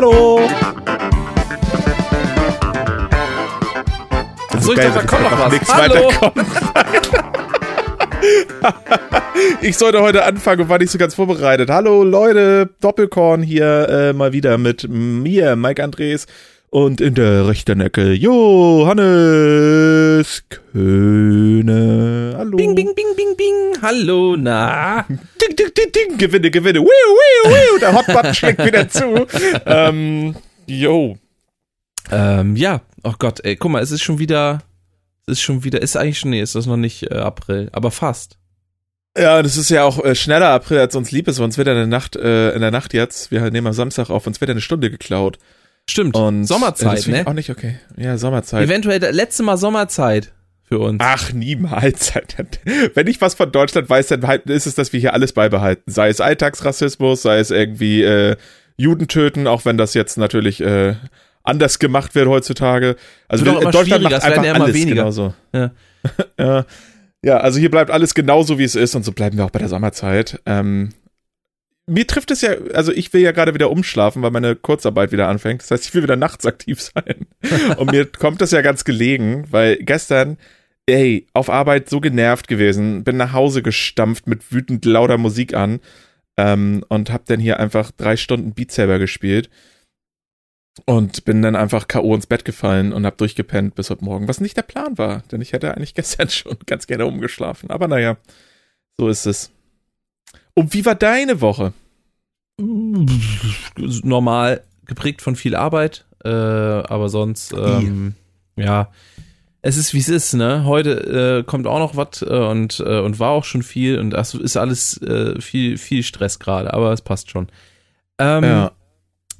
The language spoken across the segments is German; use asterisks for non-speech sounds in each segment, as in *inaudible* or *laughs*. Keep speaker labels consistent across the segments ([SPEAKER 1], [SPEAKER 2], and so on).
[SPEAKER 1] Hallo!
[SPEAKER 2] Achso, ich dachte, da kommt noch was.
[SPEAKER 1] Nix
[SPEAKER 2] Hallo! *laughs*
[SPEAKER 1] ich sollte heute anfangen und war nicht so ganz vorbereitet. Hallo Leute, Doppelkorn hier äh, mal wieder mit mir, Mike Andres. Und in der rechten Ecke Johannes Köhne. Hallo.
[SPEAKER 2] Bing, bing, bing, bing, bing. Hallo, na.
[SPEAKER 1] Ding, ding, ding, ding. Gewinne, gewinne. Wiu, wiu, wiu. Der Hotbutton *laughs* schlägt wieder zu. Ähm, yo.
[SPEAKER 2] Ähm, ja. Oh Gott, ey, guck mal, es ist schon wieder. Es ist schon wieder. Ist eigentlich schon. Nee, ist das noch nicht äh, April, aber fast.
[SPEAKER 1] Ja, das ist ja auch äh, schneller April, als uns lieb ist. Sonst wird in der Nacht, äh, in der Nacht jetzt, wir nehmen am Samstag auf, uns wird eine Stunde geklaut.
[SPEAKER 2] Stimmt.
[SPEAKER 1] Und
[SPEAKER 2] Sommerzeit, ne?
[SPEAKER 1] Auch nicht okay. Ja, Sommerzeit.
[SPEAKER 2] Eventuell das letzte Mal Sommerzeit für uns.
[SPEAKER 1] Ach, niemals. *laughs* Wenn ich was von Deutschland weiß, dann halt ist es, dass wir hier alles beibehalten. Sei es Alltagsrassismus, sei es irgendwie äh, Juden töten, auch wenn das jetzt natürlich äh, anders gemacht wird heutzutage. Also wir- Deutschland macht einfach
[SPEAKER 2] ja immer
[SPEAKER 1] alles
[SPEAKER 2] weniger.
[SPEAKER 1] genauso.
[SPEAKER 2] Ja. *laughs*
[SPEAKER 1] ja. ja, also hier bleibt alles genauso, wie es ist und so bleiben wir auch bei der Sommerzeit. Ähm, mir trifft es ja, also ich will ja gerade wieder umschlafen, weil meine Kurzarbeit wieder anfängt. Das heißt, ich will wieder nachts aktiv sein. Und mir *laughs* kommt das ja ganz gelegen, weil gestern, ey, auf Arbeit so genervt gewesen, bin nach Hause gestampft mit wütend lauter Musik an ähm, und hab dann hier einfach drei Stunden Beat Saber gespielt und bin dann einfach K.O. ins Bett gefallen und hab durchgepennt bis heute Morgen, was nicht der Plan war, denn ich hätte eigentlich gestern *laughs* schon ganz gerne umgeschlafen. Aber naja, so ist es. Und wie war deine Woche?
[SPEAKER 2] Normal geprägt von viel Arbeit, äh, aber sonst, ähm, ja. Es ist wie es ist, ne? Heute äh, kommt auch noch was äh, und, äh, und war auch schon viel und das ist alles äh, viel, viel Stress gerade, aber es passt schon. Ähm,
[SPEAKER 1] ja.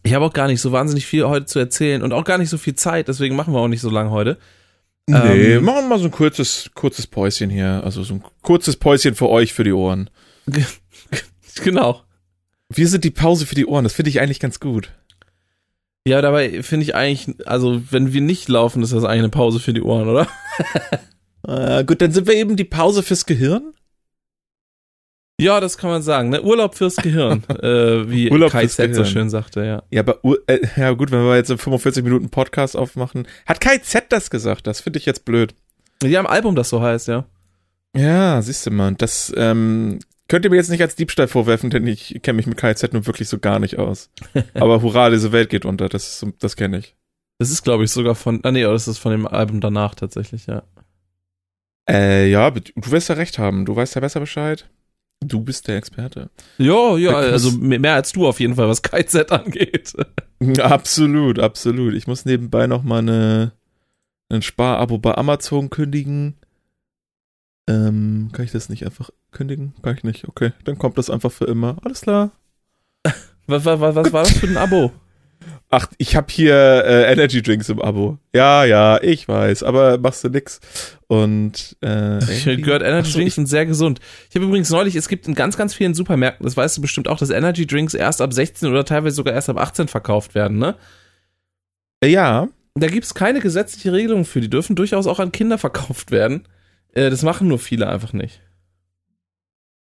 [SPEAKER 2] Ich habe auch gar nicht so wahnsinnig viel heute zu erzählen und auch gar nicht so viel Zeit, deswegen machen wir auch nicht so lange heute.
[SPEAKER 1] Nee,
[SPEAKER 2] ähm,
[SPEAKER 1] machen wir mal so ein kurzes, kurzes Päuschen hier. Also so ein kurzes Päuschen für euch, für die Ohren. *laughs*
[SPEAKER 2] Genau.
[SPEAKER 1] Wir sind die Pause für die Ohren. Das finde ich eigentlich ganz gut.
[SPEAKER 2] Ja, dabei finde ich eigentlich, also wenn wir nicht laufen, ist das eigentlich eine Pause für die Ohren, oder?
[SPEAKER 1] Äh, *laughs* gut, dann sind wir eben die Pause fürs Gehirn.
[SPEAKER 2] Ja, das kann man sagen. Ne? Urlaub fürs Gehirn, *laughs* äh, wie
[SPEAKER 1] Urlaub
[SPEAKER 2] Kai Z so schön sagte, ja.
[SPEAKER 1] Ja, aber äh, ja gut, wenn wir jetzt in 45 Minuten Podcast aufmachen. Hat Kai Z das gesagt? Das finde ich jetzt blöd.
[SPEAKER 2] Die haben ein Album, das so heißt, ja.
[SPEAKER 1] Ja, siehst du mal. Das ähm, könnt ihr mir jetzt nicht als Diebstahl vorwerfen, denn ich kenne mich mit Kai Z nun wirklich so gar nicht aus. *laughs* aber hurra, diese Welt geht unter. Das, das kenne ich.
[SPEAKER 2] Das ist, glaube ich, sogar von, ah nee, das ist von dem Album danach tatsächlich, ja.
[SPEAKER 1] Äh, ja, du wirst ja recht haben. Du weißt ja besser Bescheid. Du bist der Experte.
[SPEAKER 2] Ja, ja, also mehr als du auf jeden Fall, was Kai Z *laughs* angeht. *laughs*
[SPEAKER 1] Absolut, absolut. Ich muss nebenbei noch mal eine, ein Sparabo bei Amazon kündigen. Ähm, kann ich das nicht einfach kündigen? Kann ich nicht. Okay, dann kommt das einfach für immer. Alles klar.
[SPEAKER 2] Was, was, was, was war das für ein Abo?
[SPEAKER 1] Ach, ich habe hier äh, Energy Drinks im Abo. Ja, ja, ich weiß, aber machst du nix. Und äh,
[SPEAKER 2] Ich gehört, Energy
[SPEAKER 1] so,
[SPEAKER 2] Drinks sind sehr gesund. Ich habe übrigens neulich, es gibt in ganz, ganz vielen Supermärkten, das weißt du bestimmt auch, dass Energy Drinks erst ab 16 oder teilweise sogar erst ab 18 verkauft werden, ne?
[SPEAKER 1] äh, ja,
[SPEAKER 2] Da gibt es keine gesetzliche Regelung für. Die dürfen durchaus auch an Kinder verkauft werden. Äh, das machen nur viele einfach nicht.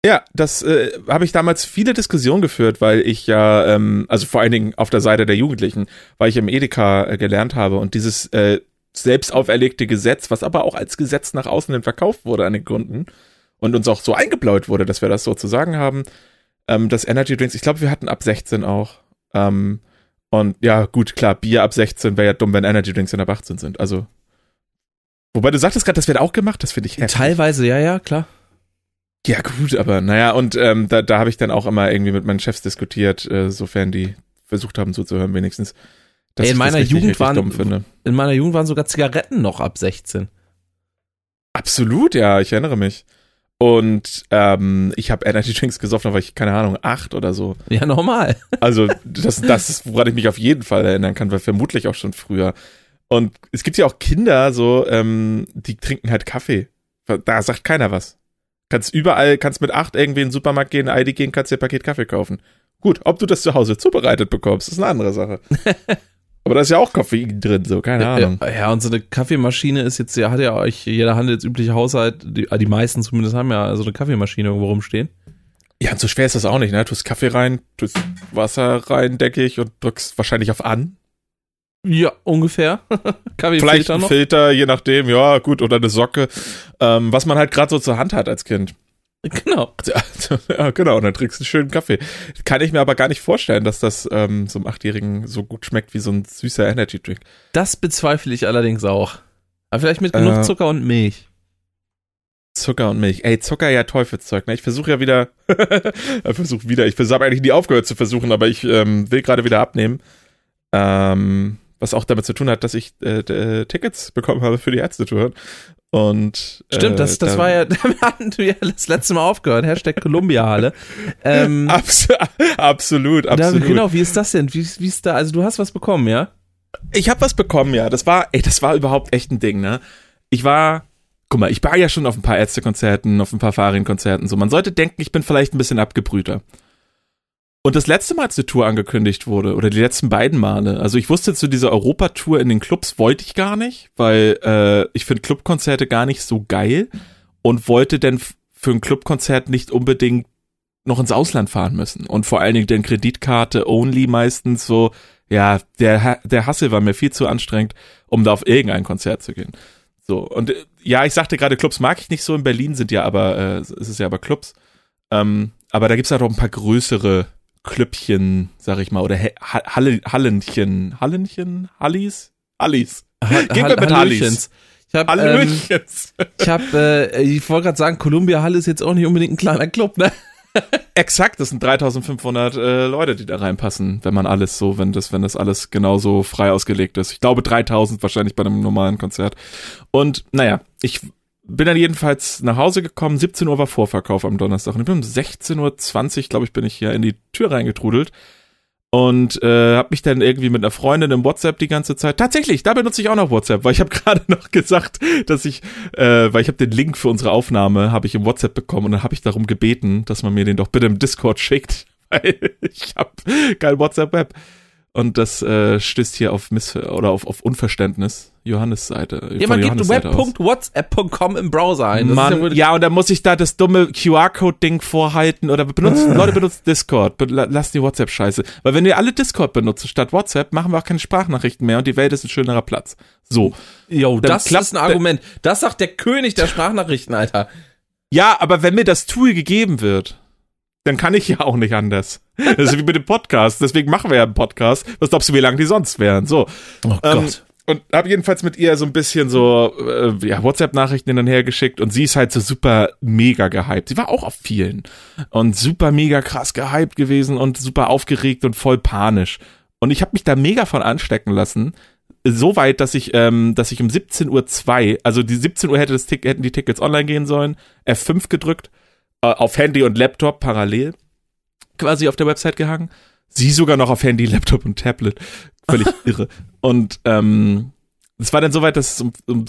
[SPEAKER 1] Ja, das äh, habe ich damals viele Diskussionen geführt, weil ich ja, ähm, also vor allen Dingen auf der Seite der Jugendlichen, weil ich im Edeka äh, gelernt habe und dieses äh, selbst auferlegte Gesetz, was aber auch als Gesetz nach außen hin verkauft wurde an den Kunden und uns auch so eingebläut wurde, dass wir das so zu sagen haben, ähm, das Energy Drinks, ich glaube, wir hatten ab 16 auch. Ähm, und ja, gut, klar, Bier ab 16 wäre ja dumm, wenn Energy Drinks dann ab 18 sind. Also, wobei du sagtest gerade, das wird auch gemacht, das finde ich heftig.
[SPEAKER 2] Teilweise, ja, ja, klar.
[SPEAKER 1] Ja, gut, aber naja, und ähm, da, da habe ich dann auch immer irgendwie mit meinen Chefs diskutiert, äh, sofern die versucht haben zuzuhören, wenigstens. Dass
[SPEAKER 2] Ey, in meiner
[SPEAKER 1] richtig,
[SPEAKER 2] Jugend
[SPEAKER 1] richtig
[SPEAKER 2] waren-
[SPEAKER 1] dumm finde.
[SPEAKER 2] In meiner Jugend waren sogar Zigaretten noch ab 16.
[SPEAKER 1] Absolut, ja, ich erinnere mich. Und ähm, ich habe Energy Drinks gesoffen, war ich, keine Ahnung, acht oder so.
[SPEAKER 2] Ja, normal.
[SPEAKER 1] Also, *laughs* das, das ist, woran ich mich auf jeden Fall erinnern kann, weil vermutlich auch schon früher. Und es gibt ja auch Kinder, so, ähm, die trinken halt Kaffee. Da sagt keiner was. Kannst überall, kannst mit acht irgendwie in den Supermarkt gehen, ID gehen, kannst dir ein Paket Kaffee kaufen. Gut, ob du das zu Hause zubereitet bekommst, ist eine andere Sache. *laughs* Aber da ist ja auch Koffein drin, so, keine Ahnung.
[SPEAKER 2] Ja, ja, und so eine Kaffeemaschine ist jetzt, ja, hat ja euch jeder handelsübliche Haushalt, die, die meisten zumindest haben ja so eine Kaffeemaschine irgendwo rumstehen.
[SPEAKER 1] Ja, und so schwer ist das auch nicht, ne? Du tust Kaffee rein, tust Wasser rein, denke ich, und drückst wahrscheinlich auf an.
[SPEAKER 2] Ja, ungefähr. *laughs*
[SPEAKER 1] Vielleicht ein. Filter, je nachdem, ja, gut, oder eine Socke. Ähm, was man halt gerade so zur Hand hat als Kind. *laughs*
[SPEAKER 2] Genau.
[SPEAKER 1] Ja, genau, und dann trinkst du einen schönen Kaffee. Kann ich mir aber gar nicht vorstellen, dass das ähm, so einem Achtjährigen so gut schmeckt wie so ein süßer Energy Drink.
[SPEAKER 2] Das bezweifle ich allerdings auch. Aber vielleicht mit genug äh, Zucker und Milch.
[SPEAKER 1] Zucker und Milch. Ey, Zucker ja Teufelszeug. Ne? Ich versuche ja wieder, *laughs* ich versuche wieder, ich habe eigentlich nie aufgehört zu versuchen, aber ich ähm, will gerade wieder abnehmen. Ähm, was auch damit zu tun hat, dass ich äh, äh, Tickets bekommen habe für die Ärztetour. Und
[SPEAKER 2] Stimmt, äh, das, das da, war ja, *laughs* da hatten wir ja das letzte Mal aufgehört. Hashtag Columbia Halle.
[SPEAKER 1] Ähm, *laughs* abs absolut, absolut.
[SPEAKER 2] Da, genau, wie ist das denn? Wie, wie ist da? Also du hast was bekommen, ja?
[SPEAKER 1] Ich habe was bekommen, ja. Das war, ey, das war überhaupt echt ein Ding, ne? Ich war, guck mal, ich war ja schon auf ein paar Ärztekonzerten, auf ein paar Fahrradkonzerten. So, man sollte denken, ich bin vielleicht ein bisschen abgebrühter. Und das letzte Mal, als eine Tour angekündigt wurde, oder die letzten beiden Male, also ich wusste zu dieser Europatour in den Clubs wollte ich gar nicht, weil äh, ich finde Clubkonzerte gar nicht so geil und wollte denn für ein Clubkonzert nicht unbedingt noch ins Ausland fahren müssen. Und vor allen Dingen den Kreditkarte only meistens so, ja, der, der Hassel war mir viel zu anstrengend, um da auf irgendein Konzert zu gehen. So, und äh, ja, ich sagte gerade, Clubs mag ich nicht so, in Berlin sind ja aber, äh, es ist ja aber Clubs. Ähm, aber da gibt's halt auch ein paar größere Klöppchen, sag ich mal, oder Halle, Hallenchen, Hallenchen, Hallis, Hallis.
[SPEAKER 2] Gehen wir mit Hallis. Ich habe ähm, ich, hab, äh, ich wollte gerade sagen, Columbia Halle ist jetzt auch nicht unbedingt ein kleiner Club, ne? *laughs*
[SPEAKER 1] Exakt, das sind 3500 äh, Leute, die da reinpassen, wenn man alles so, wenn das, wenn das alles genauso frei ausgelegt ist. Ich glaube 3000 wahrscheinlich bei einem normalen Konzert. Und naja, ich bin dann jedenfalls nach Hause gekommen. 17 Uhr war Vorverkauf am Donnerstag. Und ich bin um 16.20 Uhr, glaube ich, bin ich hier in die Tür reingetrudelt. Und äh, habe mich dann irgendwie mit einer Freundin im WhatsApp die ganze Zeit. Tatsächlich, da benutze ich auch noch WhatsApp, weil ich habe *laughs* gerade noch gesagt, dass ich, äh, weil ich habe den Link für unsere Aufnahme, habe ich im WhatsApp bekommen und dann habe ich darum gebeten, dass man mir den doch bitte im Discord *laughs* schickt, weil ich habe kein WhatsApp-Web. Und das äh, stößt hier auf Miss oder auf, auf Unverständnis. Johannes Seite.
[SPEAKER 2] Ja, man gibt web.whatsapp.com im Browser ein.
[SPEAKER 1] Mann, ja, ja, und dann muss ich da das dumme QR-Code-Ding vorhalten oder benutzen, Leute benutzen Discord. Lass die WhatsApp-Scheiße. Weil wenn wir alle Discord benutzen statt WhatsApp, machen wir auch keine Sprachnachrichten mehr und die Welt ist ein schönerer Platz. So.
[SPEAKER 2] Jo, das ist ein Argument. Das sagt der König der Sprachnachrichten, Alter.
[SPEAKER 1] Ja, aber wenn mir das Tool gegeben wird, dann kann ich ja auch nicht anders. Das ist wie mit dem Podcast. Deswegen machen wir ja einen Podcast. Was glaubst du, wie lange die sonst wären? So. Oh ähm, Gott. Und habe jedenfalls mit ihr so ein bisschen so äh, ja, WhatsApp-Nachrichten hin und her geschickt und sie ist halt so super mega gehypt. Sie war auch auf vielen und super mega krass gehypt gewesen und super aufgeregt und voll panisch. Und ich habe mich da mega von anstecken lassen. So weit, dass ich, ähm, dass ich um 17.02 Uhr, also die 17 Uhr hätte das Tick, hätten die Tickets online gehen sollen, F5 gedrückt auf Handy und Laptop parallel quasi auf der Website gehangen. Sie sogar noch auf Handy, *laughs* Laptop und Tablet. Völlig *laughs* irre. Und ähm, es war dann soweit, dass es um, um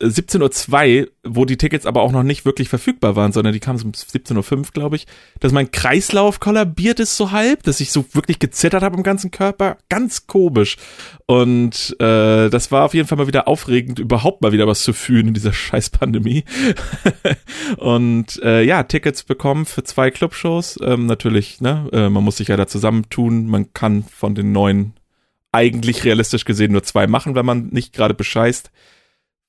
[SPEAKER 1] 17.02 Uhr, wo die Tickets aber auch noch nicht wirklich verfügbar waren, sondern die kamen um 17.05 Uhr, glaube ich, dass mein Kreislauf kollabiert ist so halb, dass ich so wirklich gezittert habe im ganzen Körper. Ganz komisch. Und äh, das war auf jeden Fall mal wieder aufregend, überhaupt mal wieder was zu fühlen in dieser *laughs* scheiß Pandemie. *laughs* und äh, ja, Tickets bekommen für zwei Clubshows. Ähm, natürlich, ne, äh, man muss sich ja da zusammentun. Man kann von den neuen eigentlich realistisch gesehen nur zwei machen, wenn man nicht gerade bescheißt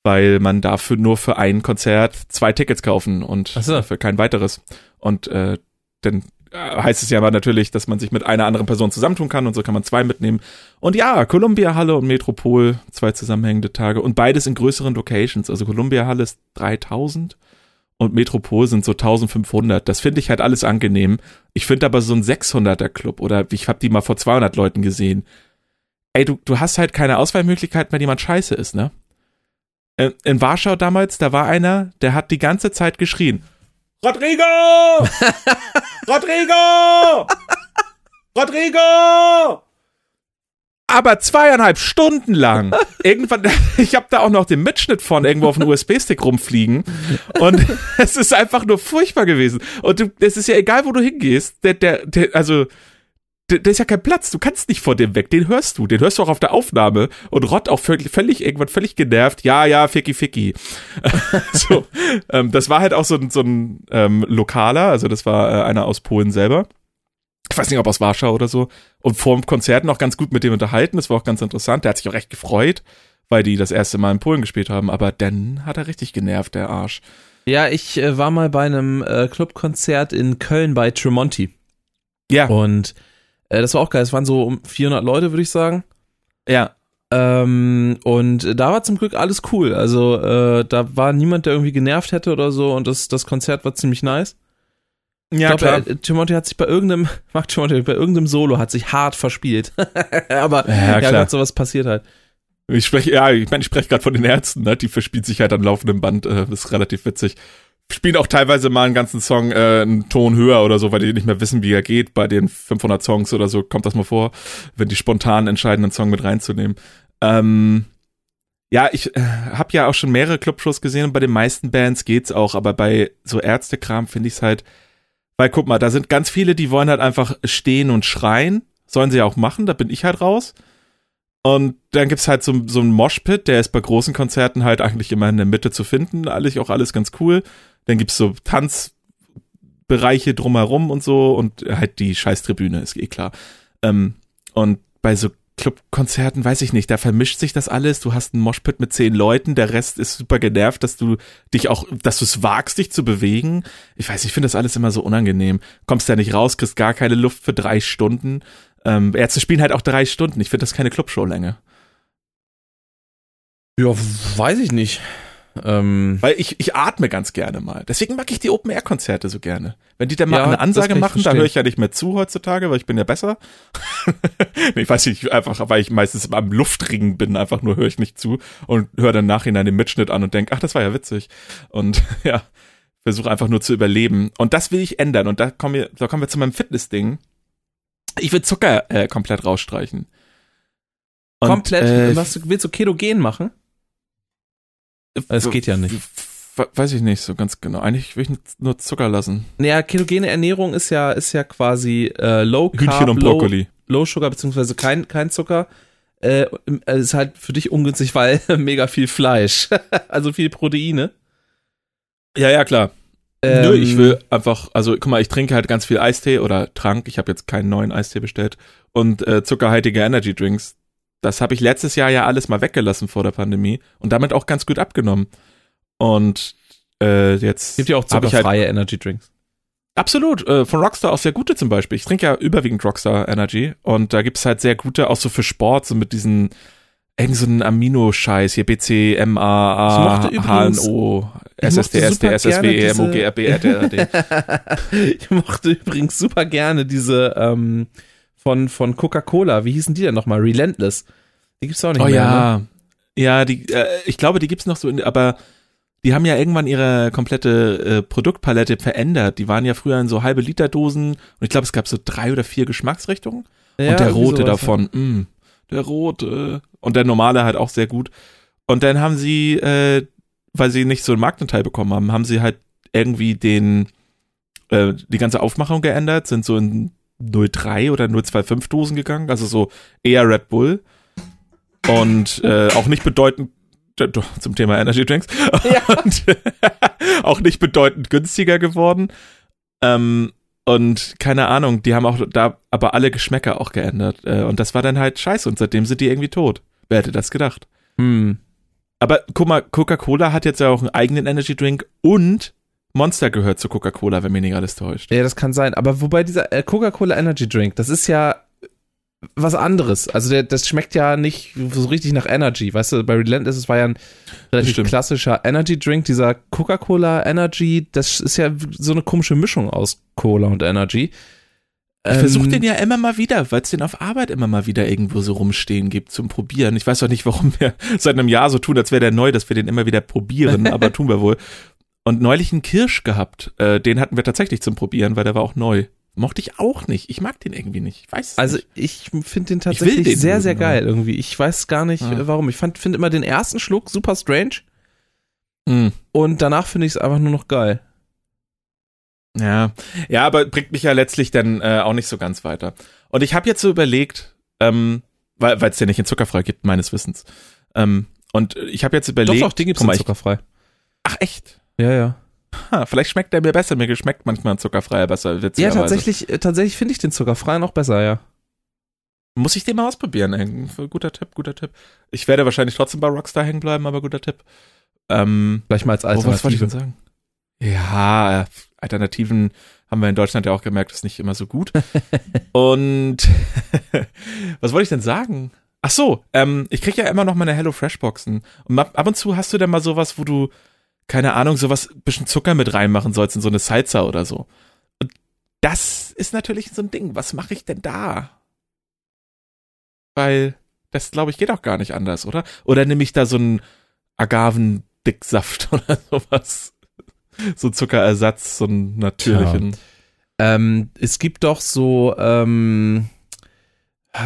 [SPEAKER 1] weil man dafür nur für ein Konzert zwei Tickets kaufen und so. für kein weiteres. Und äh, dann äh, heißt es ja aber natürlich, dass man sich mit einer anderen Person zusammentun kann und so kann man zwei mitnehmen. Und ja, Columbia Halle und Metropol, zwei zusammenhängende Tage und beides in größeren Locations. Also Columbia Halle ist 3000 und Metropol sind so 1500. Das finde ich halt alles angenehm. Ich finde aber so ein 600er Club oder ich habe die mal vor 200 Leuten gesehen. Ey, du, du hast halt keine Auswahlmöglichkeit, wenn jemand scheiße ist, ne? In, in Warschau damals, da war einer, der hat die ganze Zeit geschrien. Rodrigo! *laughs* Rodrigo! Rodrigo! Aber zweieinhalb Stunden lang. Irgendwann, *laughs* ich habe da auch noch den Mitschnitt von irgendwo auf einem USB-Stick rumfliegen. Und *laughs* es ist einfach nur furchtbar gewesen. Und du, es ist ja egal, wo du hingehst. Der, der, der, also, da ist ja kein Platz, du kannst nicht vor dem weg, den hörst du, den hörst du auch auf der Aufnahme und Rott auch völlig, völlig irgendwann völlig genervt, ja, ja, Ficky Ficky. *laughs* so, ähm, das war halt auch so ein, so ein ähm, Lokaler, also das war äh, einer aus Polen selber. Ich weiß nicht, ob aus Warschau oder so. Und vor dem Konzert noch ganz gut mit dem unterhalten, das war auch ganz interessant, der hat sich auch recht gefreut, weil die das erste Mal in Polen gespielt haben, aber dann hat er richtig genervt, der Arsch.
[SPEAKER 2] Ja, ich äh, war mal bei einem äh, Clubkonzert in Köln bei Tremonti.
[SPEAKER 1] Ja.
[SPEAKER 2] Und äh, das war auch geil. Es waren so um 400 Leute, würde ich sagen.
[SPEAKER 1] Ja.
[SPEAKER 2] Ähm, und da war zum Glück alles cool. Also äh, da war niemand, der irgendwie genervt hätte oder so. Und das, das Konzert war ziemlich nice.
[SPEAKER 1] Ja,
[SPEAKER 2] ich glaube, äh, Timothy hat sich bei irgendeinem, *laughs* Mark Timothy, bei irgendeinem Solo hat sich hart verspielt. *laughs* Aber
[SPEAKER 1] ja,
[SPEAKER 2] ja. Gott, sowas passiert halt.
[SPEAKER 1] Ich spreche, ja, ich meine, ich spreche gerade von den Ärzten, ne? Die verspielt sich halt am laufenden Band. Äh, das ist relativ witzig. Spielen auch teilweise mal einen ganzen Song äh, einen Ton höher oder so, weil die nicht mehr wissen, wie er geht. Bei den 500 Songs oder so kommt das mal vor, wenn die spontan entscheiden, einen Song mit reinzunehmen. Ähm, ja, ich äh, habe ja auch schon mehrere Clubshows gesehen und bei den meisten Bands geht's auch, aber bei so Ärztekram finde ich's halt, weil guck mal, da sind ganz viele, die wollen halt einfach stehen und schreien. Sollen sie ja auch machen, da bin ich halt raus. Und dann gibt's halt so, so einen Moshpit, der ist bei großen Konzerten halt eigentlich immer in der Mitte zu finden. Eigentlich auch alles ganz cool. Dann gibt's so Tanzbereiche drumherum und so und halt die Scheißtribüne, ist eh klar. Ähm, und bei so Clubkonzerten, weiß ich nicht, da vermischt sich das alles. Du hast einen Moshpit mit zehn Leuten, der Rest ist super genervt, dass du dich auch, dass du es wagst, dich zu bewegen. Ich weiß, ich finde das alles immer so unangenehm. Kommst da nicht raus, kriegst gar keine Luft für drei Stunden. Ähm, Ärzte spielen halt auch drei Stunden. Ich finde das keine Clubshow-Länge.
[SPEAKER 2] Ja, weiß ich nicht. Ähm,
[SPEAKER 1] Weil ich, ich atme ganz gerne mal. Deswegen mag ich die Open-Air-Konzerte so gerne. Wenn die dann mal
[SPEAKER 2] Ja,
[SPEAKER 1] eine Ansage machen, da höre ich ja nicht mehr zu heutzutage, weil ich bin ja besser. *laughs* nee, ich weiß nicht, einfach, weil ich meistens am Luftringen bin, einfach nur höre ich nicht zu und höre dann nachhinein den Mitschnitt an und denke, ach, das war ja witzig. Und *laughs* ja, versuche einfach nur zu überleben. Und das will ich ändern. Und da kommen wir, da kommen wir zu meinem Fitness-Ding. Ich will Zucker äh, komplett rausstreichen. Und,
[SPEAKER 2] komplett.
[SPEAKER 1] äh,
[SPEAKER 2] was, willst du Ketogen machen? Es geht ja nicht.
[SPEAKER 1] We- Weiß ich nicht so ganz genau. Eigentlich will ich nur Zucker lassen.
[SPEAKER 2] Naja, ketogene Ernährung ist ja, ist ja quasi äh, Low Carb,
[SPEAKER 1] Hühnchen und
[SPEAKER 2] low,
[SPEAKER 1] Brokkoli.
[SPEAKER 2] low Sugar, beziehungsweise kein, kein Zucker. Äh, äh, ist halt für dich ungünstig, weil *laughs* mega viel Fleisch. *laughs* also viel Proteine.
[SPEAKER 1] Ja, ja, klar.
[SPEAKER 2] Ähm,
[SPEAKER 1] Nö, ich will einfach, also guck mal, ich trinke halt ganz viel Eistee oder Trank. Ich habe jetzt keinen neuen Eistee bestellt. Und äh, zuckerhaltige Energy Drinks. Das habe ich letztes Jahr ja alles mal weggelassen vor der Pandemie und damit auch ganz gut abgenommen. Und äh, jetzt
[SPEAKER 2] Gibt ja auch
[SPEAKER 1] halt
[SPEAKER 2] zuckerfreie Energy Drinks.
[SPEAKER 1] Absolut, äh, von Rockstar auch sehr gute zum Beispiel. Ich trinke ja überwiegend Rockstar Energy und da gibt's halt sehr gute, auch so für Sport, so mit diesen irgend so einen Amino-Scheiß, hier BC, MA,
[SPEAKER 2] mochte übrigens-
[SPEAKER 1] HNO,
[SPEAKER 2] gerne
[SPEAKER 1] MO,
[SPEAKER 2] diese-
[SPEAKER 1] GRB, RTRD. *laughs*
[SPEAKER 2] ich mochte übrigens super gerne diese ähm, von, von Coca-Cola. Wie hießen die denn nochmal? Relentless. Die gibt's auch nicht
[SPEAKER 1] Oh
[SPEAKER 2] mehr. Ne?
[SPEAKER 1] ja. Ja, die, äh, ich glaube, die gibt's noch so, in, aber die haben ja irgendwann ihre komplette äh, Produktpalette verändert. Die waren ja früher in so halbe Liter Dosen und ich glaube, es gab so drei oder vier Geschmacksrichtungen.
[SPEAKER 2] Ja,
[SPEAKER 1] und der rote davon, mh, der rote. Und der normale halt auch sehr gut. Und dann haben sie, äh, weil sie nicht so einen Marktanteil bekommen haben, haben sie halt irgendwie den, äh, die ganze Aufmachung geändert, sind so in 03 oder 025 Dosen gegangen, also so eher Red Bull. Und äh, auch nicht bedeutend zum Thema Energy Drinks. *laughs* Und *laughs* auch nicht bedeutend günstiger geworden. Ähm, und keine Ahnung, die haben auch da aber alle Geschmäcker auch geändert. Äh, und das war dann halt scheiße. Und seitdem sind die irgendwie tot. Wer hätte das gedacht?
[SPEAKER 2] Hm.
[SPEAKER 1] Aber guck mal, Coca-Cola hat jetzt ja auch einen eigenen Energy Drink und Monster gehört zu Coca-Cola, wenn mir nicht alles täuscht.
[SPEAKER 2] Ja, das kann sein. Aber wobei dieser äh, Coca-Cola Energy Drink, das ist ja was anderes. Also der, das schmeckt ja nicht so richtig nach Energy. Weißt du, bei Relentless, es war ja ein relativ klassischer Energy Drink. Dieser Coca-Cola Energy, das ist ja so eine komische Mischung aus Cola und Energy.
[SPEAKER 1] Ich
[SPEAKER 2] Ähm,
[SPEAKER 1] versuche den ja immer mal wieder, weil es den auf Arbeit immer mal wieder irgendwo so rumstehen gibt zum Probieren. Ich weiß auch nicht, warum wir *laughs* seit einem Jahr so tun, als wäre der neu, dass wir den immer wieder probieren, *laughs* aber tun wir wohl. Und neulich einen Kirsch gehabt, äh, den hatten wir tatsächlich zum Probieren, weil der war auch neu. Mochte ich auch nicht. Ich mag den irgendwie nicht. Ich weiß es
[SPEAKER 2] Also
[SPEAKER 1] nicht.
[SPEAKER 2] ich finde den tatsächlich
[SPEAKER 1] den
[SPEAKER 2] sehr, sehr geil irgendwie. Ich weiß gar nicht,
[SPEAKER 1] Ah.
[SPEAKER 2] warum. Ich finde immer den ersten Schluck super strange
[SPEAKER 1] Hm.
[SPEAKER 2] und danach finde ich es einfach nur noch geil.
[SPEAKER 1] Ja, ja, aber bringt mich ja letztlich dann äh, auch nicht so ganz weiter. Und ich habe jetzt so überlegt, ähm, weil es ja nicht in zuckerfrei gibt, meines Wissens. Ähm, und ich habe jetzt überlegt.
[SPEAKER 2] Doch, doch, den gibt's in zuckerfrei.
[SPEAKER 1] Ach, echt?
[SPEAKER 2] Ja, ja.
[SPEAKER 1] Ha, vielleicht schmeckt der mir besser. Mir geschmeckt manchmal ein zuckerfreier besser.
[SPEAKER 2] Ja, tatsächlich, äh, tatsächlich finde ich den zuckerfreien noch besser, ja.
[SPEAKER 1] Muss ich den mal ausprobieren. Guter Tipp, guter Tipp. Ich werde wahrscheinlich trotzdem bei Rockstar hängen bleiben, aber guter Tipp.
[SPEAKER 2] Ähm, Vielleicht mal als Alternative. Oh, was wollte ich denn sagen?
[SPEAKER 1] Ja, Alternativen haben wir in Deutschland ja auch gemerkt, ist nicht immer so gut. *laughs* und *laughs* was wollte ich denn sagen? Ach so, ähm, ich krieg ja immer noch meine Hello Fresh Boxen. Und ab und zu hast du denn mal sowas, wo du, keine Ahnung, sowas, bisschen Zucker mit reinmachen sollst in so eine Salsa oder so. Und das ist natürlich so ein Ding. Was mache ich denn da? Weil das, glaube ich, geht auch gar nicht anders, oder? Oder nehme ich da so einen Agavendicksaft *laughs* oder sowas? so Zuckerersatz, so einen natürlichen.
[SPEAKER 2] Ja. Ähm, es gibt doch so, ähm,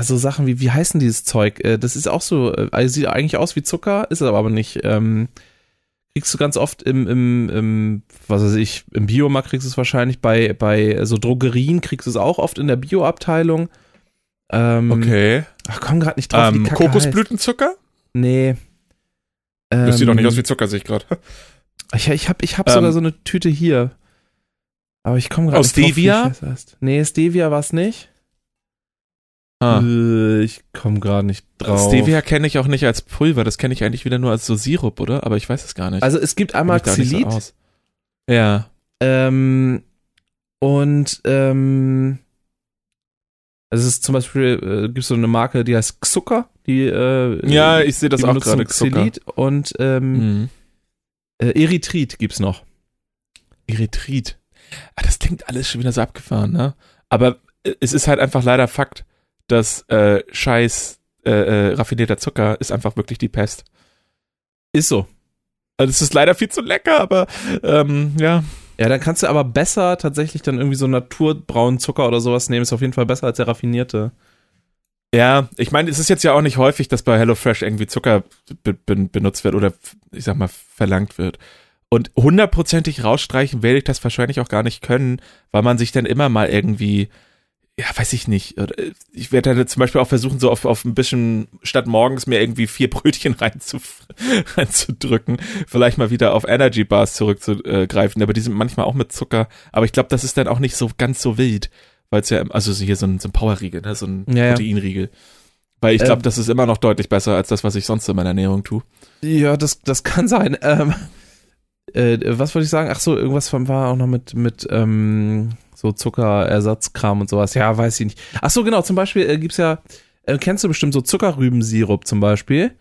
[SPEAKER 2] so Sachen wie, wie heißen dieses Zeug? Äh, das ist auch so, äh, also sieht eigentlich aus wie Zucker, ist es aber nicht. Ähm, kriegst du ganz oft im, im, im, was weiß ich, im Biomarkt kriegst du es wahrscheinlich, bei, bei so Drogerien kriegst du es auch oft in der Bioabteilung.
[SPEAKER 1] Ähm, okay.
[SPEAKER 2] Ach, komm gerade nicht drauf.
[SPEAKER 1] Ähm, Kokosblütenzucker?
[SPEAKER 2] Nee.
[SPEAKER 1] Das sieht doch nicht aus wie Zucker, sehe ich gerade. *laughs*
[SPEAKER 2] Ich, ich habe ich hab ähm, sogar so eine Tüte hier. Aber ich komme gerade
[SPEAKER 1] Aus Stevia?
[SPEAKER 2] Drauf, nee, Stevia war es nicht. Ah. Äh, ich komme gerade nicht drauf.
[SPEAKER 1] Stevia kenne ich auch nicht als Pulver, das kenne ich eigentlich wieder nur als so Sirup, oder? Aber ich weiß es gar nicht.
[SPEAKER 2] Also es gibt einmal Xylit. So
[SPEAKER 1] ja.
[SPEAKER 2] Ähm, und ähm, also es ist zum Beispiel, äh, gibt so eine Marke, die heißt Xucker, die äh,
[SPEAKER 1] Ja, ich sehe das auch gerade,
[SPEAKER 2] Xylit und ähm, mhm. Äh, Erythrit gibt's noch.
[SPEAKER 1] Erythrit. Ah, das klingt alles schon wieder so abgefahren, ne? Aber äh, es ist halt einfach leider Fakt, dass äh, scheiß äh, äh, raffinierter Zucker ist einfach wirklich die Pest.
[SPEAKER 2] Ist so.
[SPEAKER 1] Also es ist leider viel zu lecker, aber ähm, ja.
[SPEAKER 2] Ja, dann kannst du aber besser tatsächlich dann irgendwie so naturbraunen Zucker oder sowas nehmen. Ist auf jeden Fall besser als der raffinierte.
[SPEAKER 1] Ja, ich meine, es ist jetzt ja auch nicht häufig, dass bei HelloFresh irgendwie Zucker be be benutzt wird oder ich sag mal verlangt wird. Und hundertprozentig rausstreichen werde ich das wahrscheinlich auch gar nicht können, weil man sich dann immer mal irgendwie, ja, weiß ich nicht. Ich werde dann zum Beispiel auch versuchen, so auf, auf ein bisschen, statt morgens mir irgendwie vier Brötchen *laughs* reinzuf reinzudrücken, vielleicht mal wieder auf Energy Bars zurückzugreifen. Aber die sind manchmal auch mit Zucker. Aber ich glaube, das ist dann auch nicht so ganz so wild weil es ja, also hier so ein, so ein Powerriegel, ne? so ein ja, Proteinriegel. Weil ich glaube, ähm, das ist immer noch deutlich besser als das, was ich sonst in meiner Ernährung tue.
[SPEAKER 2] Ja, das, das kann sein. Ähm, äh, was wollte ich sagen? Ach so, irgendwas von war auch noch mit, mit ähm, so Zuckerersatzkram und sowas. Ja, weiß ich nicht. Ach so, genau. Zum Beispiel äh, gibt's ja, äh, kennst du bestimmt so Zuckerrübensirup zum Beispiel?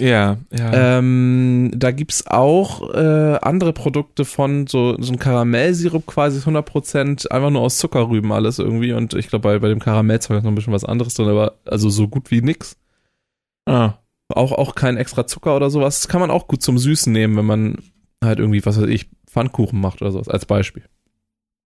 [SPEAKER 1] Ja, ja.
[SPEAKER 2] Ähm, da gibt's auch äh, andere Produkte von so, so ein Karamellsirup quasi 100% einfach nur aus Zuckerrüben alles irgendwie und ich glaube bei, bei dem Karamellzeug ist noch ein bisschen was anderes drin, aber also so gut wie nix. Ah. Auch, auch kein extra Zucker oder sowas. Das kann man auch gut zum Süßen nehmen, wenn man halt irgendwie, was weiß ich, Pfannkuchen macht oder sowas, als Beispiel.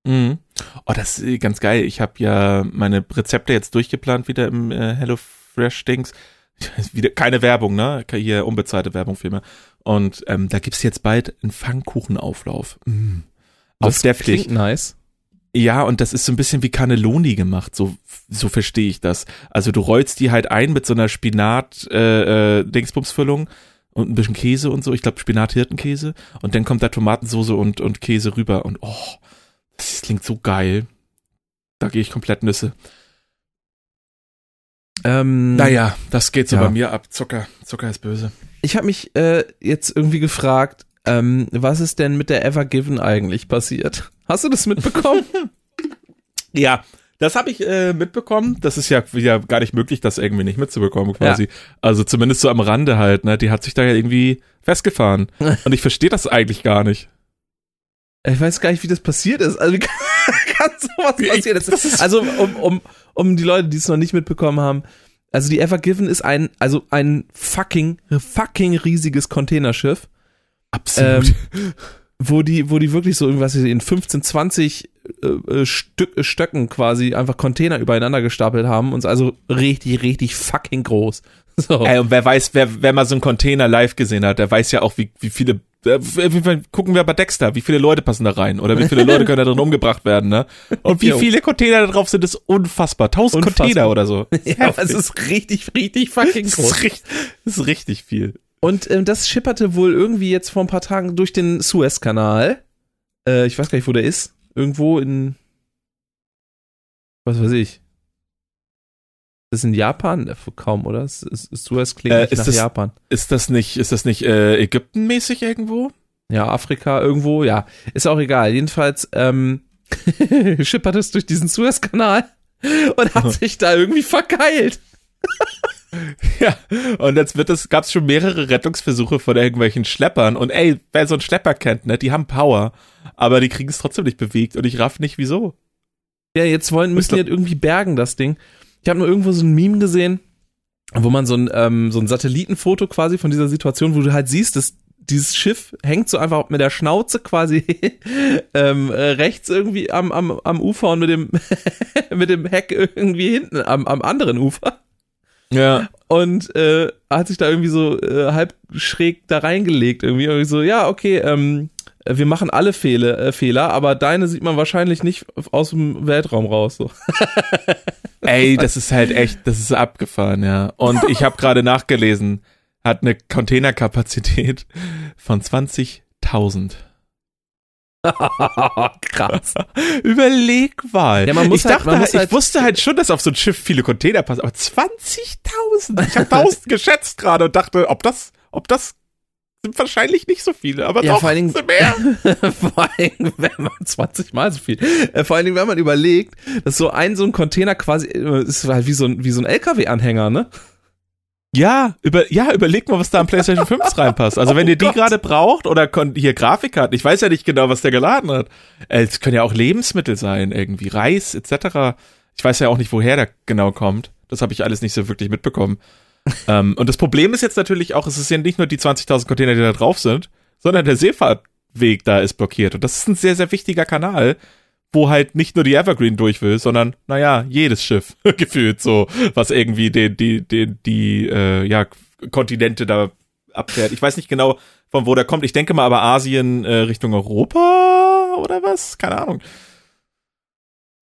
[SPEAKER 1] Mhm. Oh, das ist ganz geil. Ich habe ja meine Rezepte jetzt durchgeplant wieder im äh, Hello Fresh Dings *laughs* wieder keine Werbung, ne? Hier unbezahlte Werbung vielmehr. Und ähm, da gibt's jetzt bald einen Pfannkuchenauflauf. Mm.
[SPEAKER 2] Auf deftig. Klingt nice.
[SPEAKER 1] Ja, und das ist so ein bisschen wie Cannelloni gemacht, so, so verstehe ich das. Also du rollst die halt ein mit so einer Spinat-Dingsbumsfüllung äh, äh, und ein bisschen Käse und so. Ich glaube Spinat-Hirtenkäse. Und dann kommt da Tomatensoße und, und Käse rüber. Und oh, das klingt so geil. Da gehe ich komplett Nüsse. Ähm, naja, das geht so ja. bei mir ab. Zucker, Zucker ist böse.
[SPEAKER 2] Ich habe mich äh, jetzt irgendwie gefragt, ähm, was ist denn mit der Ever Given eigentlich passiert? Hast du das mitbekommen? *laughs*
[SPEAKER 1] ja, das habe ich äh, mitbekommen. Das ist ja, ja gar nicht möglich, das irgendwie nicht mitzubekommen, quasi. Ja. Also zumindest so am Rande halt, ne? Die hat sich da ja irgendwie festgefahren. *laughs* Und ich verstehe das eigentlich gar nicht.
[SPEAKER 2] Ich weiß gar nicht, wie das passiert ist. Also *laughs* wie kann, kann sowas passieren? also um, um, um die Leute, die es noch nicht mitbekommen haben, also die Ever Given ist ein, also ein fucking, fucking riesiges Containerschiff.
[SPEAKER 1] Absolut.
[SPEAKER 2] Ähm, wo die, wo die wirklich so irgendwas in 15, 20 äh, äh, Stück, äh, Stöcken quasi einfach Container übereinander gestapelt haben und also richtig, richtig fucking groß. *laughs*
[SPEAKER 1] So. Ey, und wer weiß, wer, wer mal so einen Container live gesehen hat, der weiß ja auch, wie, wie viele gucken wir bei Dexter, wie viele Leute passen da rein oder wie viele *laughs* Leute können da drin umgebracht werden, ne? Und wie viele Container da drauf sind, ist unfassbar. Tausend unfassbar. Container oder so. *laughs*
[SPEAKER 2] Ja, es ist richtig, richtig fucking groß. Das
[SPEAKER 1] ist richtig, das ist richtig viel.
[SPEAKER 2] Und ähm, das schipperte wohl irgendwie jetzt vor ein paar Tagen durch den Suezkanal. Äh, ich weiß gar nicht, wo der ist. Irgendwo in was weiß ich. Das ist in Japan äh, kaum, oder? Suez klingt
[SPEAKER 1] äh,
[SPEAKER 2] nicht nach
[SPEAKER 1] das,
[SPEAKER 2] Japan.
[SPEAKER 1] Ist das nicht, ist das nicht äh, Ägyptenmäßig irgendwo?
[SPEAKER 2] Ja, Afrika irgendwo, ja. Ist auch egal. Jedenfalls ähm, *laughs* schippert es durch diesen Suezkanal *laughs* und hat sich da irgendwie verkeilt. *laughs*
[SPEAKER 1] ja, und jetzt wird es, gab es schon mehrere Rettungsversuche von irgendwelchen Schleppern. Und ey, wer so einen Schlepper kennt, ne, die haben Power, aber die kriegen es trotzdem nicht bewegt und ich raff nicht, wieso.
[SPEAKER 2] Ja, jetzt wollen, müssen die halt irgendwie bergen, das Ding. Ich habe nur irgendwo so ein Meme gesehen, wo man so ein, ähm, so ein Satellitenfoto quasi von dieser Situation, wo du halt siehst, dass dieses Schiff hängt so einfach mit der Schnauze quasi *laughs* ähm, äh, rechts irgendwie am, am, am Ufer und mit dem, *laughs* mit dem Heck irgendwie hinten am, am anderen Ufer.
[SPEAKER 1] Ja.
[SPEAKER 2] Und äh, hat sich da irgendwie so äh, halb schräg da reingelegt. Irgendwie, irgendwie so, ja, okay, ähm, wir machen alle Fehle, äh, Fehler, aber deine sieht man wahrscheinlich nicht aus dem Weltraum raus. So. *laughs*
[SPEAKER 1] Ey, das ist halt echt, das ist abgefahren, ja. Und ich habe gerade nachgelesen, hat eine Containerkapazität von 20.000. *laughs*
[SPEAKER 2] Krass.
[SPEAKER 1] Überleg mal.
[SPEAKER 2] Ja,
[SPEAKER 1] ich
[SPEAKER 2] halt,
[SPEAKER 1] dachte,
[SPEAKER 2] muss
[SPEAKER 1] ich
[SPEAKER 2] halt
[SPEAKER 1] wusste halt schon, dass auf so ein Schiff viele Container passen, aber 20.000. Ich habe *laughs* 1000 geschätzt gerade und dachte, ob das, ob das sind wahrscheinlich nicht so viele, aber
[SPEAKER 2] ja,
[SPEAKER 1] doch
[SPEAKER 2] vor allen Dingen,
[SPEAKER 1] mehr. *laughs*
[SPEAKER 2] vor allen Dingen, *laughs* wenn man 20 mal so viel. Äh, vor allen Dingen, wenn man überlegt, dass so ein so ein Container quasi äh, ist halt wie so ein wie so ein LKW-Anhänger, ne?
[SPEAKER 1] Ja, über, ja, überleg mal, was da am PlayStation 5 *laughs* reinpasst. Also, wenn oh ihr die gerade braucht oder hier Grafikkarten, ich weiß ja nicht genau, was der geladen hat. Äh, es können ja auch Lebensmittel sein, irgendwie Reis etc. Ich weiß ja auch nicht, woher der genau kommt. Das habe ich alles nicht so wirklich mitbekommen. Ähm, und das Problem ist jetzt natürlich auch, es ist ja nicht nur die 20.000 Container, die da drauf sind, sondern der Seefahrtweg da ist blockiert. Und das ist ein sehr, sehr wichtiger Kanal, wo halt nicht nur die Evergreen durch will, sondern, naja, jedes Schiff *laughs* gefühlt so, was irgendwie den, die, die, die, äh, ja, Kontinente da abfährt. Ich weiß nicht genau, von wo der kommt. Ich denke mal aber Asien äh, Richtung Europa oder was? Keine Ahnung.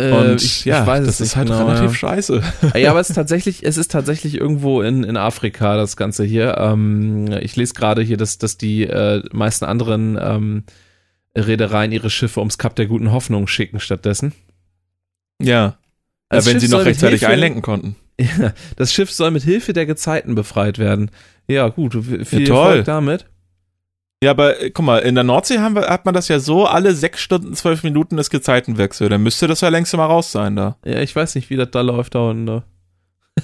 [SPEAKER 2] Äh, Und ich, ja, ich weiß das ist halt genau,
[SPEAKER 1] relativ ja. scheiße. *laughs*
[SPEAKER 2] Ja, aber es ist tatsächlich, es ist tatsächlich irgendwo in, in Afrika, das Ganze hier. Ähm, ich lese gerade hier, dass, dass die äh, meisten anderen ähm, Reedereien ihre Schiffe ums Kap der guten Hoffnung schicken stattdessen.
[SPEAKER 1] Ja. Ja wenn Schiff sie noch rechtzeitig Hilfe, einlenken konnten. *laughs*
[SPEAKER 2] Ja, das Schiff soll mit Hilfe der Gezeiten befreit werden. Ja, gut, viel
[SPEAKER 1] ja,
[SPEAKER 2] Erfolg damit.
[SPEAKER 1] Ja, aber äh, guck mal, in der Nordsee wir, hat man das ja so, alle sechs Stunden, zwölf Minuten ist Gezeitenwechsel. Dann müsste das ja längst mal raus sein da.
[SPEAKER 2] Ja, ich weiß nicht, wie das da läuft da unten. Da. *laughs*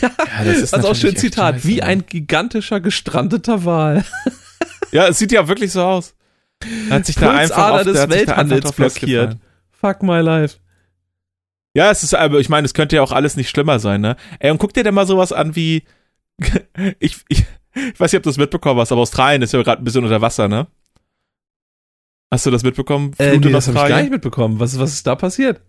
[SPEAKER 1] ja, das ist
[SPEAKER 2] also auch schön Zitat, scheiße, wie ein gigantischer gestrandeter Wal. *laughs*
[SPEAKER 1] ja, es sieht ja wirklich so aus. Hat sich da einfach
[SPEAKER 2] auf, des Welthandels blockiert. Fuck my life.
[SPEAKER 1] Ja, es ist aber, ich meine, es könnte ja auch alles nicht schlimmer sein, ne? Ey, und guck dir denn mal sowas an wie, *laughs* ich, ich, ich weiß nicht, ob du das mitbekommen hast, aber Australien ist ja gerade ein bisschen unter Wasser, ne? Hast du das mitbekommen?
[SPEAKER 2] Äh, nee, das habe ich gar nicht mitbekommen. Was, was ist da passiert?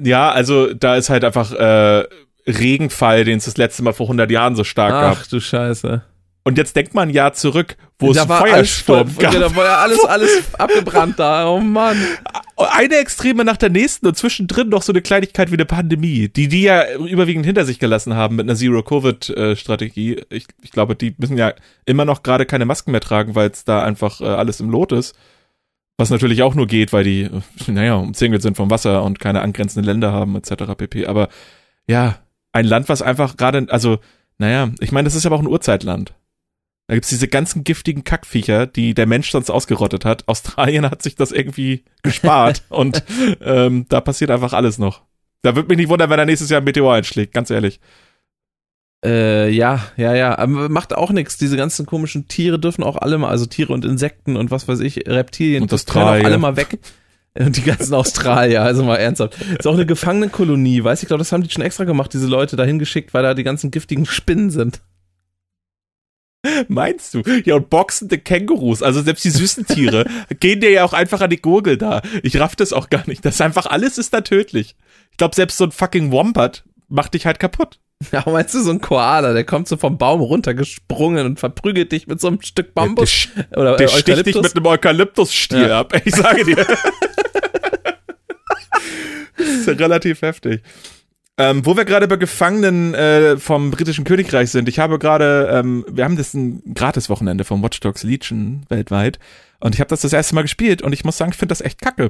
[SPEAKER 1] Ja, also da ist halt einfach äh, Regenfall, den es das letzte Mal vor 100 Jahren so stark
[SPEAKER 2] Ach,
[SPEAKER 1] gab.
[SPEAKER 2] Ach du Scheiße.
[SPEAKER 1] Und jetzt denkt man ein Jahr zurück, wo
[SPEAKER 2] da
[SPEAKER 1] es Feuersturm
[SPEAKER 2] gab. Da war ja alles, alles abgebrannt da. Oh Mann.
[SPEAKER 1] Eine Extreme nach der nächsten und zwischendrin noch so eine Kleinigkeit wie eine Pandemie, die die ja überwiegend hinter sich gelassen haben mit einer Zero-Covid-Strategie. Ich, ich glaube, die müssen ja immer noch gerade keine Masken mehr tragen, weil es da einfach äh, alles im Lot ist. Was natürlich auch nur geht, weil die, naja, umzingelt sind vom Wasser und keine angrenzenden Länder haben, etc. pp. Aber ja, ein Land, was einfach gerade, also, naja, ich meine, das ist aber auch ein Urzeitland. Da gibt's diese ganzen giftigen Kackviecher, die der Mensch sonst ausgerottet hat. Australien *laughs* hat sich das irgendwie gespart *laughs* und ähm, da passiert einfach alles noch. Da würde mich nicht wundern, wenn er nächstes Jahr ein Meteor einschlägt, ganz ehrlich.
[SPEAKER 2] Äh, ja, ja, ja. Aber macht auch nichts. Diese ganzen komischen Tiere dürfen auch alle mal, also Tiere und Insekten und was weiß ich, Reptilien,
[SPEAKER 1] und das können auch
[SPEAKER 2] alle mal weg. *laughs* Und die ganzen Australier, also mal ernsthaft. Ist auch eine Gefangenenkolonie, weiß ich, glaube, das haben die schon extra gemacht, diese Leute dahin geschickt, weil da die ganzen giftigen Spinnen sind.
[SPEAKER 1] Meinst du? Ja, und boxende Kängurus, also selbst die süßen Tiere, *laughs* gehen dir ja auch einfach an die Gurgel da. Ich raff das auch gar nicht. Das ist einfach, alles ist da tödlich. Ich glaube, selbst so ein fucking Wombat macht dich halt kaputt.
[SPEAKER 2] Ja, meinst du so ein Koala, der kommt so vom Baum runtergesprungen und verprügelt dich mit so einem Stück Bambus?
[SPEAKER 1] Der, der, oder der sticht dich mit einem Eukalyptusstiel ja. ab. Ich sage dir. *laughs* *laughs* das ist ja relativ heftig. Ähm, wo wir gerade bei Gefangenen äh, vom britischen Königreich sind, ich habe gerade, ähm, wir haben das ein Gratis-Wochenende vom Watch Dogs Legion weltweit und ich habe das das erste Mal gespielt und ich muss sagen, ich finde das echt kacke.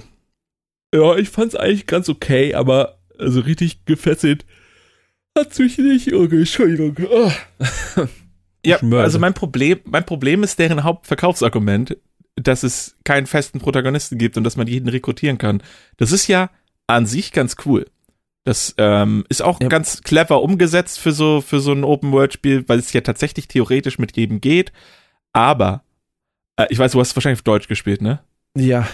[SPEAKER 2] Ja, ich fand's eigentlich ganz okay, aber also richtig gefesselt hat's mich nicht. Okay, Entschuldigung. Oh. *laughs*
[SPEAKER 1] ja, also mein Problem, mein Problem ist deren Hauptverkaufsargument, dass es keinen festen Protagonisten gibt und dass man jeden rekrutieren kann. Das ist ja an sich ganz cool. Das ähm, ist auch ja. ganz clever umgesetzt für so, für so ein Open-World-Spiel, weil es ja tatsächlich theoretisch mit jedem geht. Aber, äh, ich weiß, du hast wahrscheinlich auf Deutsch gespielt, ne?
[SPEAKER 2] Ja.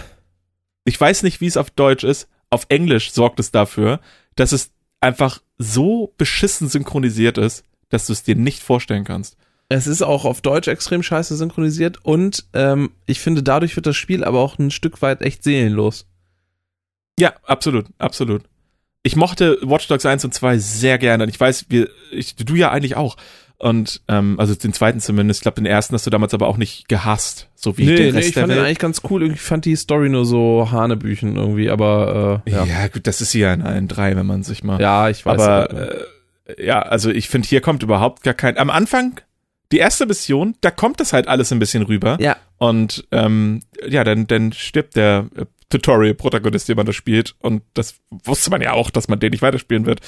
[SPEAKER 1] Ich weiß nicht, wie es auf Deutsch ist. Auf Englisch sorgt es dafür, dass es einfach so beschissen synchronisiert ist, dass du es dir nicht vorstellen kannst.
[SPEAKER 2] Es ist auch auf Deutsch extrem scheiße synchronisiert und ähm, ich finde, dadurch wird das Spiel aber auch ein Stück weit echt seelenlos.
[SPEAKER 1] Ja, absolut, absolut ich mochte Watch Dogs 1 und 2 sehr gerne. Und ich weiß, wir, ich, du ja eigentlich auch. Und ähm, also den zweiten zumindest. Ich glaube, den ersten hast du damals aber auch nicht gehasst, so wie nee, den Rest nee,
[SPEAKER 2] ich fand
[SPEAKER 1] Welt.
[SPEAKER 2] den eigentlich ganz cool. Ich fand die Story nur so Hanebüchen irgendwie, aber
[SPEAKER 1] äh, ja. ja, gut, das ist hier in allen drei, wenn man sich mal.
[SPEAKER 2] Ja, ich weiß.
[SPEAKER 1] Aber äh, ja, also ich finde, hier kommt überhaupt gar kein. Am Anfang die erste Mission, da kommt das halt alles ein bisschen rüber.
[SPEAKER 2] Ja.
[SPEAKER 1] Und ähm, ja, dann, dann stirbt der äh, Tutorial-Protagonist, den man da spielt. Und das wusste man ja auch, dass man den nicht weiterspielen wird.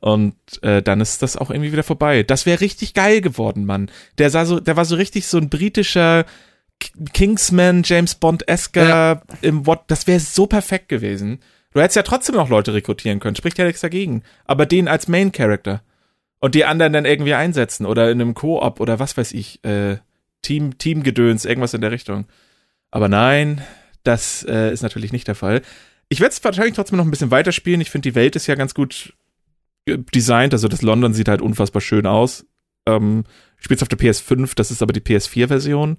[SPEAKER 1] Und äh, dann ist das auch irgendwie wieder vorbei. Das wäre richtig geil geworden, Mann. Der sah so, der war so richtig so ein britischer Kingsman, James Bond-esker ja. im What. Das wäre so perfekt gewesen. Du hättest ja trotzdem noch Leute rekrutieren können, spricht ja nichts dagegen. Aber den als Main Character. Und die anderen dann irgendwie einsetzen oder in einem Koop oder was weiß ich, äh, Team, Teamgedöns, irgendwas in der Richtung. Aber nein, das äh, ist natürlich nicht der Fall. Ich werde es wahrscheinlich trotzdem noch ein bisschen weiterspielen. Ich finde, die Welt ist ja ganz gut äh, designt. Also das London sieht halt unfassbar schön aus. Ähm, ich spiele es auf der PS5, das ist aber die PS4-Version.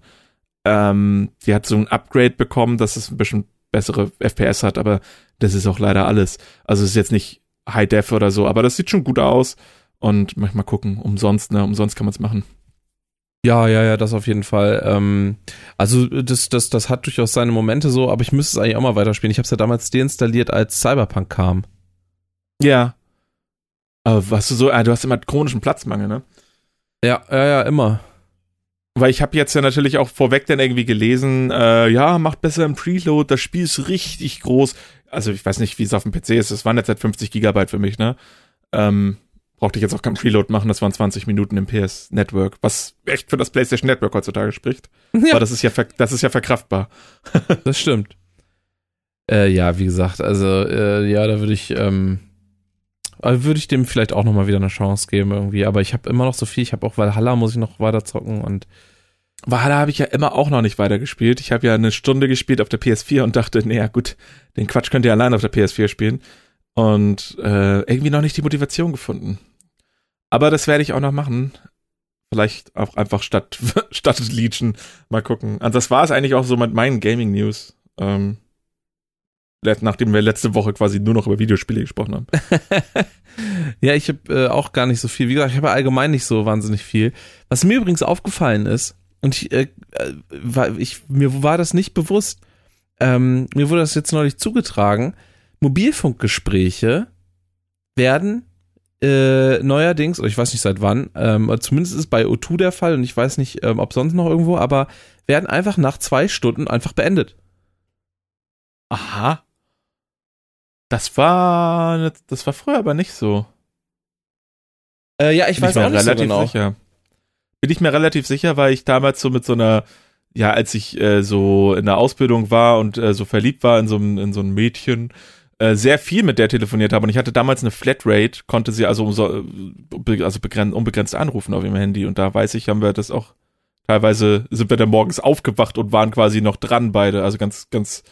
[SPEAKER 1] Ähm, die hat so ein Upgrade bekommen, dass es ein bisschen bessere FPS hat, aber das ist auch leider alles. Also es ist jetzt nicht High Def oder so, aber das sieht schon gut aus. Und manchmal gucken, umsonst, ne? Umsonst kann man es machen.
[SPEAKER 2] Ja, ja, ja, das auf jeden Fall. Ähm, also das, das, das hat durchaus seine Momente so, aber ich müsste es eigentlich auch mal weiterspielen. Ich habe es ja damals deinstalliert, als Cyberpunk kam.
[SPEAKER 1] Ja. Aber was du so, ah, du hast immer chronischen Platzmangel, ne?
[SPEAKER 2] Ja, ja, ja, immer.
[SPEAKER 1] Weil ich habe jetzt ja natürlich auch vorweg dann irgendwie gelesen, äh, ja, macht besser im Preload, das Spiel ist richtig groß. Also ich weiß nicht, wie es auf dem PC ist, es waren jetzt halt 50 Gigabyte für mich, ne? Ähm, brauchte ich jetzt auch kein Preload machen, das waren 20 Minuten im PS Network, was echt für das PlayStation Network heutzutage spricht. Ja. Aber das ist ja, das ist ja verkraftbar. *laughs*
[SPEAKER 2] das stimmt. Äh, ja, wie gesagt, also äh, ja, da würde ich, ähm, würde ich dem vielleicht auch nochmal wieder eine Chance geben irgendwie. Aber ich habe immer noch so viel. Ich habe auch Valhalla muss ich noch weiter zocken und
[SPEAKER 1] Valhalla habe ich ja immer auch noch nicht weitergespielt. Ich habe ja eine Stunde gespielt auf der PS4 und dachte, naja gut, den Quatsch könnt ihr allein auf der PS4 spielen. Und äh, irgendwie noch nicht die Motivation gefunden. Aber das werde ich auch noch machen. Vielleicht auch einfach statt, *laughs* statt Legion mal gucken. Also das war es eigentlich auch so mit meinen Gaming-News. Ähm, nachdem wir letzte Woche quasi nur noch über Videospiele gesprochen haben. *laughs*
[SPEAKER 2] ja, ich habe äh, auch gar nicht so viel. Wie gesagt, ich habe allgemein nicht so wahnsinnig viel. Was mir übrigens aufgefallen ist, und ich, äh, äh war, ich mir war das nicht bewusst, ähm, mir wurde das jetzt neulich zugetragen, Mobilfunkgespräche werden äh, neuerdings, ich weiß nicht seit wann, ähm, zumindest ist bei O2 der Fall und ich weiß nicht, ähm, ob sonst noch irgendwo, aber werden einfach nach zwei Stunden einfach beendet.
[SPEAKER 1] Aha. Das war, das war früher aber nicht so.
[SPEAKER 2] Äh, ja, ich Bin weiß ich auch nicht relativ so genau.
[SPEAKER 1] sicher. Bin ich mir relativ sicher, weil ich damals so mit so einer, ja, als ich äh, so in der Ausbildung war und äh, so verliebt war in so, in so ein Mädchen, äh, sehr viel mit der telefoniert habe und ich hatte damals eine Flatrate, konnte sie also, also begrenzt, unbegrenzt anrufen auf ihrem Handy und da weiß ich, haben wir das auch teilweise sind wir dann morgens aufgewacht und waren quasi noch dran beide, also ganz ganz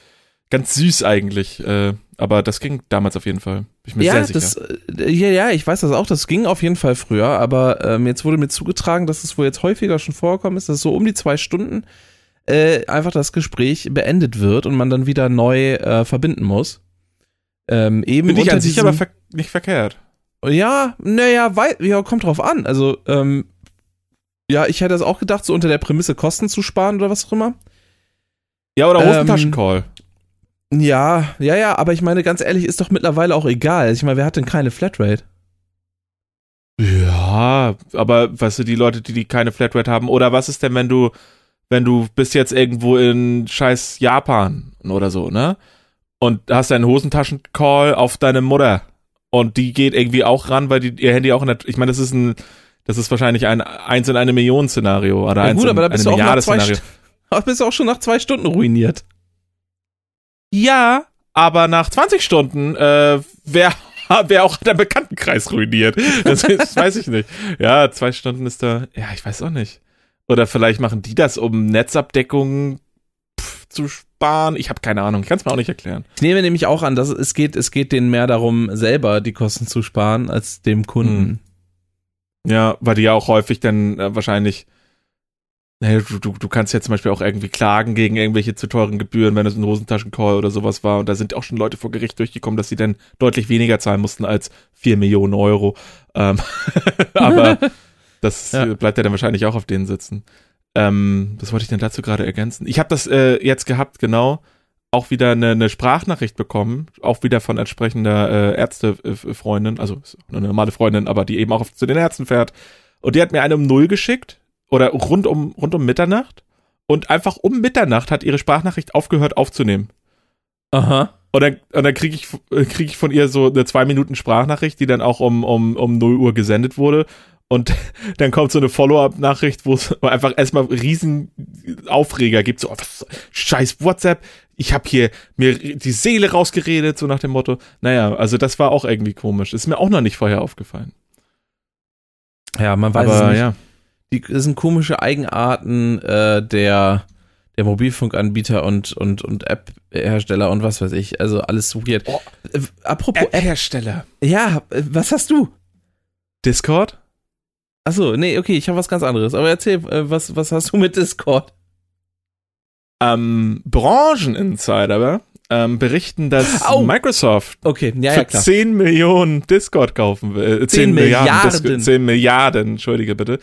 [SPEAKER 1] ganz süß eigentlich, äh, aber das ging damals auf jeden Fall. Bin ich mir
[SPEAKER 2] ja,
[SPEAKER 1] sehr sicher.
[SPEAKER 2] Das, äh, ja, ja, ich weiß das auch, das ging auf jeden Fall früher, aber ähm, jetzt wurde mir zugetragen, dass es wohl jetzt häufiger schon vorgekommen ist, dass so um die zwei Stunden äh, einfach das Gespräch beendet wird und man dann wieder neu äh, verbinden muss.
[SPEAKER 1] Ähm, eben Finde ich an sich aber ver nicht verkehrt.
[SPEAKER 2] Ja, naja, ja, kommt drauf an. Also, ähm, ja, ich hätte das auch gedacht, so unter der Prämisse Kosten zu sparen oder was auch immer.
[SPEAKER 1] Ja, oder Hosentaschencall.
[SPEAKER 2] Ähm, ja, ja, ja, aber ich meine, ganz ehrlich, ist doch mittlerweile auch egal. Ich meine, wer hat denn keine Flatrate?
[SPEAKER 1] Ja, aber weißt du, die Leute, die, die keine Flatrate haben, oder was ist denn, wenn du, wenn du bist jetzt irgendwo in scheiß Japan oder so, ne? Und hast deinen Hosentaschencall auf deine Mutter. Und die geht irgendwie auch ran, weil die, ihr Handy auch in der, ich meine, das ist ein, das ist wahrscheinlich ein eins in eine Million Szenario oder ja, eins gut, in aber da bist eine Milliarde Szenario.
[SPEAKER 2] Aber *laughs* bist du auch schon nach zwei Stunden ruiniert.
[SPEAKER 1] Ja, aber nach 20 Stunden äh, wäre *laughs* wär auch der Bekanntenkreis ruiniert. Das, das weiß ich nicht. Ja, zwei Stunden ist da. Ja, ich weiß auch nicht. Oder vielleicht machen die das, um Netzabdeckung pff, zu sparen. Ich habe keine Ahnung. Ich kann es mir auch nicht erklären.
[SPEAKER 2] Ich nehme nämlich auch an, dass es geht, es geht denen mehr darum, selber die Kosten zu sparen, als dem Kunden.
[SPEAKER 1] Hm. Ja, weil die ja auch häufig dann äh, wahrscheinlich naja, du, du, du kannst ja zum Beispiel auch irgendwie klagen gegen irgendwelche zu teuren Gebühren, wenn es ein Hosentaschencall oder sowas war. Und da sind auch schon Leute vor Gericht durchgekommen, dass sie dann deutlich weniger zahlen mussten als vier Millionen Euro. Ähm, *laughs* aber *laughs* das ja. bleibt ja dann wahrscheinlich auch auf denen sitzen. Ähm, was wollte ich denn dazu gerade ergänzen? Ich habe das äh, jetzt gehabt, genau. Auch wieder eine, eine Sprachnachricht bekommen, auch wieder von entsprechender äh, Ärztefreundin, also eine normale Freundin, aber die eben auch auf, zu den Ärzten fährt. Und die hat mir eine um Null geschickt oder rund um, rund um Mitternacht und einfach um Mitternacht hat ihre Sprachnachricht aufgehört aufzunehmen.
[SPEAKER 2] Aha.
[SPEAKER 1] Und dann, und dann kriege ich, krieg ich von ihr so eine zwei Minuten Sprachnachricht, die dann auch um, um, um 0 Uhr gesendet wurde. Und *laughs* dann kommt so eine Follow-up-Nachricht, wo es *laughs* einfach erstmal riesen Aufreger gibt. So, oh, was, scheiß WhatsApp, ich habe hier mir die Seele rausgeredet, so nach dem Motto. Naja, also das war auch irgendwie komisch. Ist mir auch noch nicht vorher aufgefallen.
[SPEAKER 2] Ja, man weiß Aber, es nicht. Ja die, das sind komische Eigenarten äh, der, der Mobilfunkanbieter und, und, und App-Hersteller und was weiß ich. Also alles weird. Oh,
[SPEAKER 1] äh, apropos App-Hersteller.
[SPEAKER 2] Ja, äh, was hast du?
[SPEAKER 1] Discord?
[SPEAKER 2] Achso, nee, okay, ich habe was ganz anderes. Aber erzähl, äh, was, was hast du mit Discord?
[SPEAKER 1] Ähm, Brancheninsider ähm, berichten, dass oh. Microsoft
[SPEAKER 2] okay. ja,
[SPEAKER 1] für ja, 10 Millionen Discord kaufen will. Äh, 10, 10 Milliarden. Milliarden. 10 Milliarden, entschuldige bitte,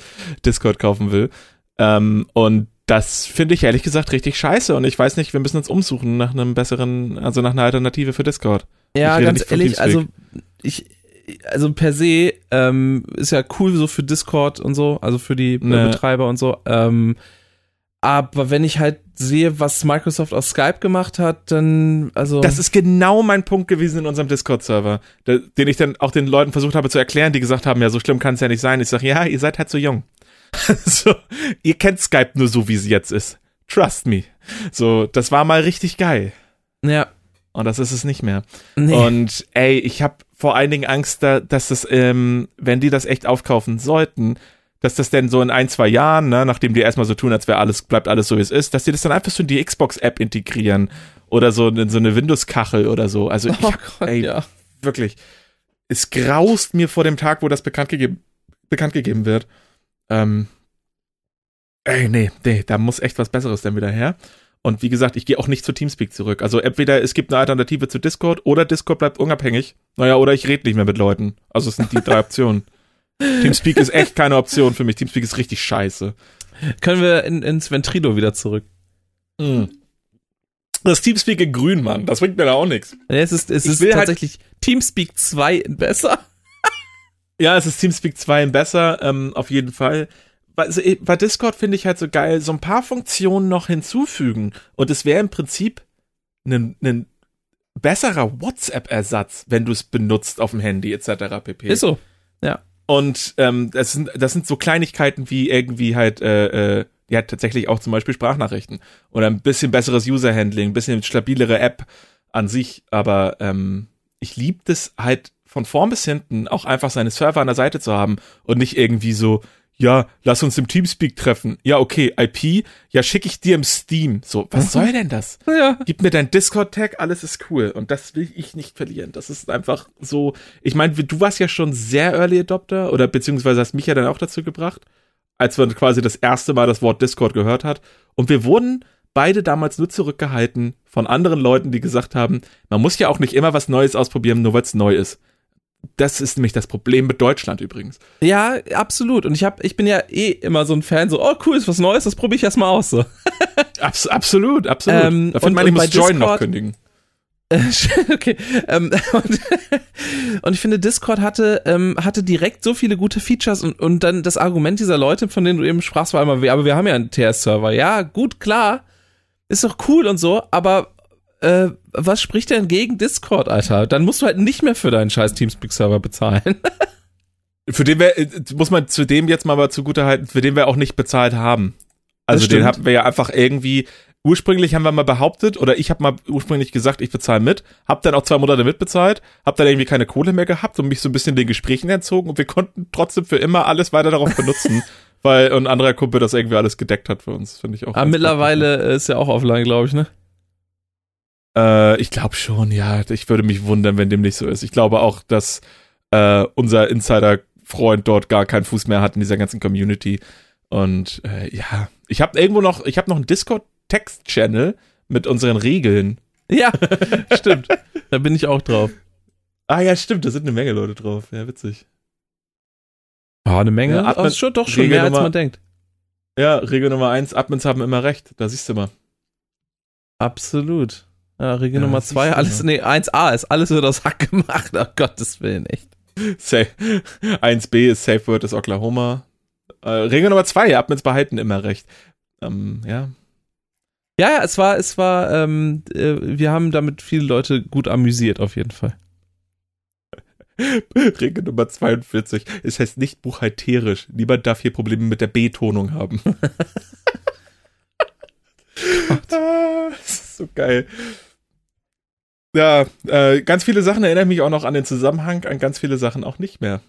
[SPEAKER 1] Discord kaufen will. Ähm, und das finde ich ehrlich gesagt richtig scheiße und ich weiß nicht, wir müssen uns umsuchen nach einem besseren, also nach einer Alternative für Discord.
[SPEAKER 2] Ja, ganz ehrlich, also ich, also per se ähm, ist ja cool so für Discord und so, also für die ne. Betreiber und so. Ähm, aber wenn ich halt sehe, was Microsoft aus Skype gemacht hat, dann, also.
[SPEAKER 1] Das ist genau mein Punkt gewesen in unserem Discord-Server, den ich dann auch den Leuten versucht habe zu erklären, die gesagt haben, ja, so schlimm kann es ja nicht sein. Ich sage, ja, ihr seid halt so jung. *laughs* so, ihr kennt Skype nur so, wie sie jetzt ist. Trust me. So, das war mal richtig geil.
[SPEAKER 2] Ja.
[SPEAKER 1] Und das ist es nicht mehr. Nee. Und ey, ich habe vor allen Dingen Angst, da, dass das, ähm, wenn die das echt aufkaufen sollten, dass das denn so in ein, zwei Jahren, ne, nachdem die erstmal so tun, als wäre alles, bleibt alles so wie es ist, dass die das dann einfach so in die Xbox-App integrieren oder so in so eine Windows-Kachel oder so. Also ich, oh Gott, ey, ja. wirklich, es graust mir vor dem Tag, wo das bekannt gegeben, bekannt gegeben wird. Ähm, ey, nee, nee, da muss echt was Besseres dann wieder her. Und wie gesagt, ich gehe auch nicht zu Teamspeak zurück. Also entweder es gibt eine Alternative zu Discord oder Discord bleibt unabhängig. Naja, oder ich rede nicht mehr mit Leuten. Also es sind die drei *laughs* Optionen. Teamspeak ist echt keine Option für mich. Teamspeak ist richtig scheiße.
[SPEAKER 2] Können wir in, ins Ventrilo wieder zurück?
[SPEAKER 1] Mm. Das Teamspeak in grün, Mann. Das bringt mir da auch nichts.
[SPEAKER 2] es ist, es ist halt tatsächlich halt Teamspeak 2 in besser.
[SPEAKER 1] ja, es ist Teamspeak 2 in besser, ähm, auf jeden Fall. Bei, bei Discord finde ich halt so geil, so ein paar Funktionen noch hinzufügen. Und es wäre im Prinzip ein, ein besserer WhatsApp-Ersatz, wenn du es benutzt auf dem Handy etc. pp.
[SPEAKER 2] Ist so. Ja.
[SPEAKER 1] Und ähm, das, sind, das sind so Kleinigkeiten wie irgendwie halt, äh, äh, ja, tatsächlich auch zum Beispiel Sprachnachrichten. Oder ein bisschen besseres User-Handling, ein bisschen stabilere App an sich. Aber ähm, ich liebe das halt von vorn bis hinten auch einfach seine Server an der Seite zu haben und nicht irgendwie so, ja, lass uns im Teamspeak treffen. Ja, okay, IP, ja, schicke ich dir im Steam. So, was mhm. soll denn das?
[SPEAKER 2] Ja.
[SPEAKER 1] Gib mir dein Discord-Tag, alles ist cool. Und das will ich nicht verlieren. Das ist einfach so, ich meine, du warst ja schon sehr Early Adopter oder beziehungsweise hast mich ja dann auch dazu gebracht, als man quasi das erste Mal das Wort Discord gehört hat. Und wir wurden beide damals nur zurückgehalten von anderen Leuten, die gesagt haben, man muss ja auch nicht immer was Neues ausprobieren, nur weil es neu ist das ist nämlich das Problem mit Deutschland übrigens.
[SPEAKER 2] Ja, absolut. Und ich hab, ich bin ja eh immer so ein Fan, so, oh cool, ist was Neues, das probiere ich erstmal aus. So. *laughs*
[SPEAKER 1] Abs absolut, absolut.
[SPEAKER 2] Ähm,
[SPEAKER 1] da findet man, ich muss Join noch kündigen. *laughs*
[SPEAKER 2] okay. Ähm, *laughs* und, und, ich finde, Discord hatte, ähm, hatte direkt so viele gute Features und, und dann das Argument dieser Leute, von denen du eben sprachst, war immer, aber wir haben ja einen TS-Server. Ja, gut, klar. Ist doch cool und so, aber äh, was spricht denn gegen Discord, Alter? Dann musst du halt nicht mehr für deinen scheiß Teamspeak-Server bezahlen. *laughs*
[SPEAKER 1] für den wir, äh, muss man zu dem jetzt mal aber zugute halten, für den wir auch nicht bezahlt haben. Also den hatten wir ja einfach irgendwie, ursprünglich haben wir mal behauptet, oder ich habe mal ursprünglich gesagt, ich bezahle mit, hab dann auch zwei Monate mitbezahlt, hab dann irgendwie keine Kohle mehr gehabt und mich so ein bisschen den Gesprächen entzogen und wir konnten trotzdem für immer alles weiter darauf benutzen, *laughs* weil ein anderer Kumpel das irgendwie alles gedeckt hat für uns, finde ich auch.
[SPEAKER 2] Aber mittlerweile gut. ist ja auch offline, glaube ich, ne?
[SPEAKER 1] Äh, ich glaube schon, ja. Ich würde mich wundern, wenn dem nicht so ist. Ich glaube auch, dass äh, unser Insider-Freund dort gar keinen Fuß mehr hat in dieser ganzen Community. Und äh, ja, ich habe irgendwo noch, ich habe noch einen Discord-Text-Channel mit unseren Regeln.
[SPEAKER 2] Ja, *laughs* stimmt. da bin ich auch drauf.
[SPEAKER 1] Ah ja, stimmt, da sind eine Menge Leute drauf. Ja, witzig.
[SPEAKER 2] Ah, eine Menge? Ja, Admin, schon, doch schon Regel mehr, Nummer, als man denkt.
[SPEAKER 1] Ja, Regel Nummer eins, Admins haben immer recht. Da siehst du mal.
[SPEAKER 2] Absolut. Ja, Regel ja, Nummer zwei, alles, nee, 1a ist alles wird aus Hack gemacht, oh Gottes Willen, echt.
[SPEAKER 1] Safe. 1b ist Safe Word ist Oklahoma. Äh, Regel Nummer zwei, Admins behalten immer recht. Ähm, ja.
[SPEAKER 2] Ja, ja, es war, es war, ähm, äh, wir haben damit viele Leute gut amüsiert, auf jeden Fall. *laughs*
[SPEAKER 1] Regel Nummer 42. Es heißt nicht buchhalterisch. Niemand darf hier Probleme mit der Betonung haben. *laughs* *laughs* ah, das ist so geil. Ja, äh, ganz viele Sachen erinnern mich auch noch an den Zusammenhang, an ganz viele Sachen auch nicht mehr.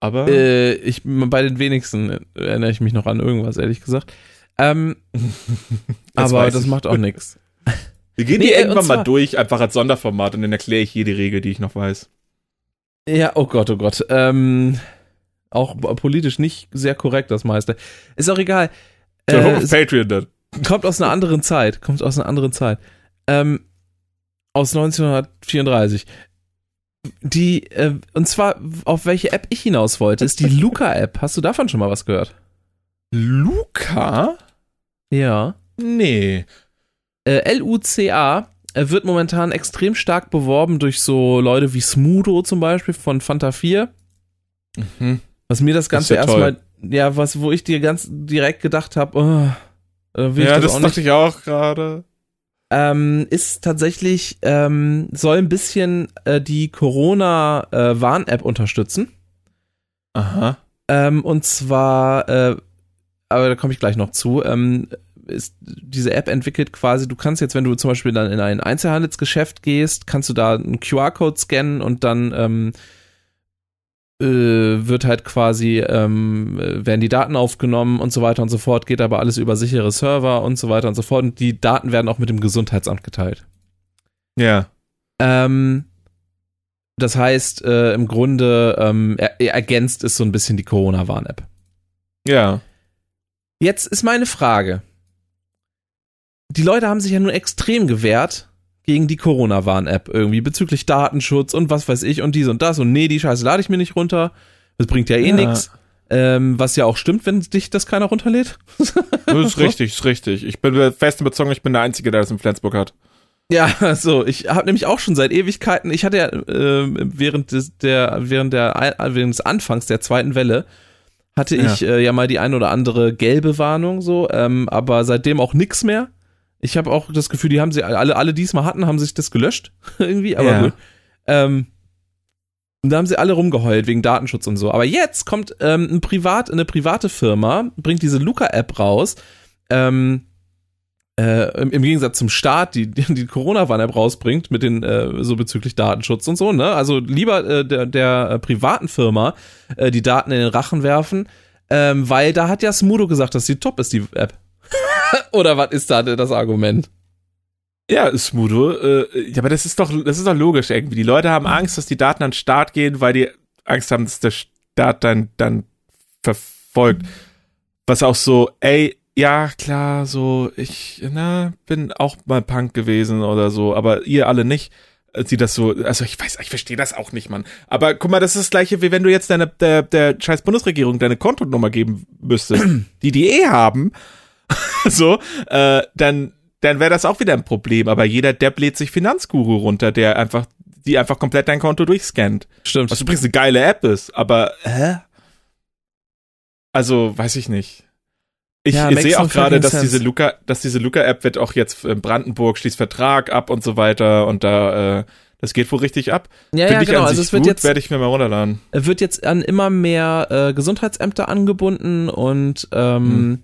[SPEAKER 1] Aber.
[SPEAKER 2] Äh, ich, bei den wenigsten erinnere ich mich noch an irgendwas, ehrlich gesagt. Ähm, *laughs* aber das ich. macht auch nichts. *laughs*
[SPEAKER 1] Wir gehen nee, die irgendwann mal durch, einfach als Sonderformat und dann erkläre ich jede Regel, die ich noch weiß.
[SPEAKER 2] Ja, oh Gott, oh Gott. Ähm, auch politisch nicht sehr korrekt, das meiste. Ist auch egal.
[SPEAKER 1] Äh, Patreon dann.
[SPEAKER 2] Kommt aus einer anderen Zeit. Kommt aus einer anderen Zeit. Ähm, aus 1934. Die, äh, und zwar, auf welche App ich hinaus wollte, ist die *laughs* Luca-App. Hast du davon schon mal was gehört?
[SPEAKER 1] Luca?
[SPEAKER 2] Ja.
[SPEAKER 1] Nee.
[SPEAKER 2] Äh, L-U-C-A wird momentan extrem stark beworben durch so Leute wie Smudo zum Beispiel von Fanta 4. Mhm. Was mir das Ganze ja erstmal, ja, was, wo ich dir ganz direkt gedacht habe, oh,
[SPEAKER 1] äh, ja, das, das dachte ich auch gerade
[SPEAKER 2] ähm, ist tatsächlich, ähm, soll ein bisschen äh, die Corona-Warn-App äh, unterstützen.
[SPEAKER 1] Aha.
[SPEAKER 2] Ähm, und zwar, äh, aber da komme ich gleich noch zu, ähm, ist diese App entwickelt quasi, du kannst jetzt, wenn du zum Beispiel dann in ein Einzelhandelsgeschäft gehst, kannst du da einen QR-Code scannen und dann ähm, äh, wird halt quasi, ähm, werden die Daten aufgenommen und so weiter und so fort, geht aber alles über sichere Server und so weiter und so fort. Und die Daten werden auch mit dem Gesundheitsamt geteilt.
[SPEAKER 1] Ja.
[SPEAKER 2] Ähm, das heißt, äh, im Grunde ähm, er, ergänzt ist so ein bisschen die Corona-Warn-App.
[SPEAKER 1] Ja.
[SPEAKER 2] Jetzt ist meine Frage. Die Leute haben sich ja nun extrem gewehrt, gegen die Corona-Warn-App irgendwie bezüglich Datenschutz und was weiß ich und dies und das und nee, die Scheiße lade ich mir nicht runter. Das bringt ja eh ja. nichts. Ähm, was ja auch stimmt, wenn dich das keiner runterlädt.
[SPEAKER 1] das ist *laughs* richtig, ist richtig. Ich bin fest überzeugt, ich bin der Einzige, der das in Flensburg hat.
[SPEAKER 2] Ja, *laughs* so, ich habe nämlich auch schon seit Ewigkeiten, ich hatte ja äh, während des, der, während der, während des Anfangs der zweiten Welle, hatte ja. ich äh, ja mal die ein oder andere gelbe Warnung so, ähm, aber seitdem auch nix mehr. Ich habe auch das Gefühl, die haben sie alle, alle diesmal hatten, haben sich das gelöscht *laughs* irgendwie, aber ja. gut. Ähm, und da haben sie alle rumgeheult wegen Datenschutz und so. Aber jetzt kommt ähm, ein Privat, eine private Firma, bringt diese Luca-App raus. Ähm, äh, im, im, Gegensatz zum Staat, die die, *laughs* die Corona-Warn-App rausbringt, mit den äh, so bezüglich Datenschutz und so, ne? Also lieber äh, der, der äh, privaten Firma äh, die Daten in den Rachen werfen, ähm, weil da hat ja Smudo gesagt, dass die top ist, die App. *laughs* Oder was ist da das Argument?
[SPEAKER 1] Ja, Smudo, äh, ja, aber das ist doch, das ist doch logisch irgendwie. Die Leute haben Angst, dass die Daten an den Start gehen, weil die Angst haben, dass der Staat dann, dann verfolgt. Was auch so, ey, ja, klar, so, ich, na, bin auch mal Punk gewesen oder so, aber ihr alle nicht. äh, sie das so, also ich weiß, ich verstehe das auch nicht, Mann. Aber guck mal, das ist das gleiche, wie wenn du jetzt deine, der, der scheiß Bundesregierung deine Kontonummer geben müsstest, *clears throat* die die eh haben, *laughs* so, äh, dann, dann wäre das auch wieder ein Problem. Aber jeder Depp lädt sich Finanzguru runter, der einfach, die einfach komplett dein Konto durchscannt.
[SPEAKER 2] Stimmt.
[SPEAKER 1] Was übrigens eine geile App ist, aber, hä? Also, weiß ich nicht. Ich,
[SPEAKER 2] Ja,
[SPEAKER 1] sehe auch gerade, dass
[SPEAKER 2] sense.
[SPEAKER 1] diese Luca, dass diese Luca-App wird auch jetzt in Brandenburg schließt Vertrag ab und so weiter und da, äh, das geht wohl richtig ab.
[SPEAKER 2] Ja,
[SPEAKER 1] Finde
[SPEAKER 2] ja,
[SPEAKER 1] ich
[SPEAKER 2] genau. Also es wird
[SPEAKER 1] gut,
[SPEAKER 2] jetzt,
[SPEAKER 1] werde ich mir mal runterladen.
[SPEAKER 2] wird jetzt an immer mehr äh, Gesundheitsämter angebunden und ähm,
[SPEAKER 1] Hm.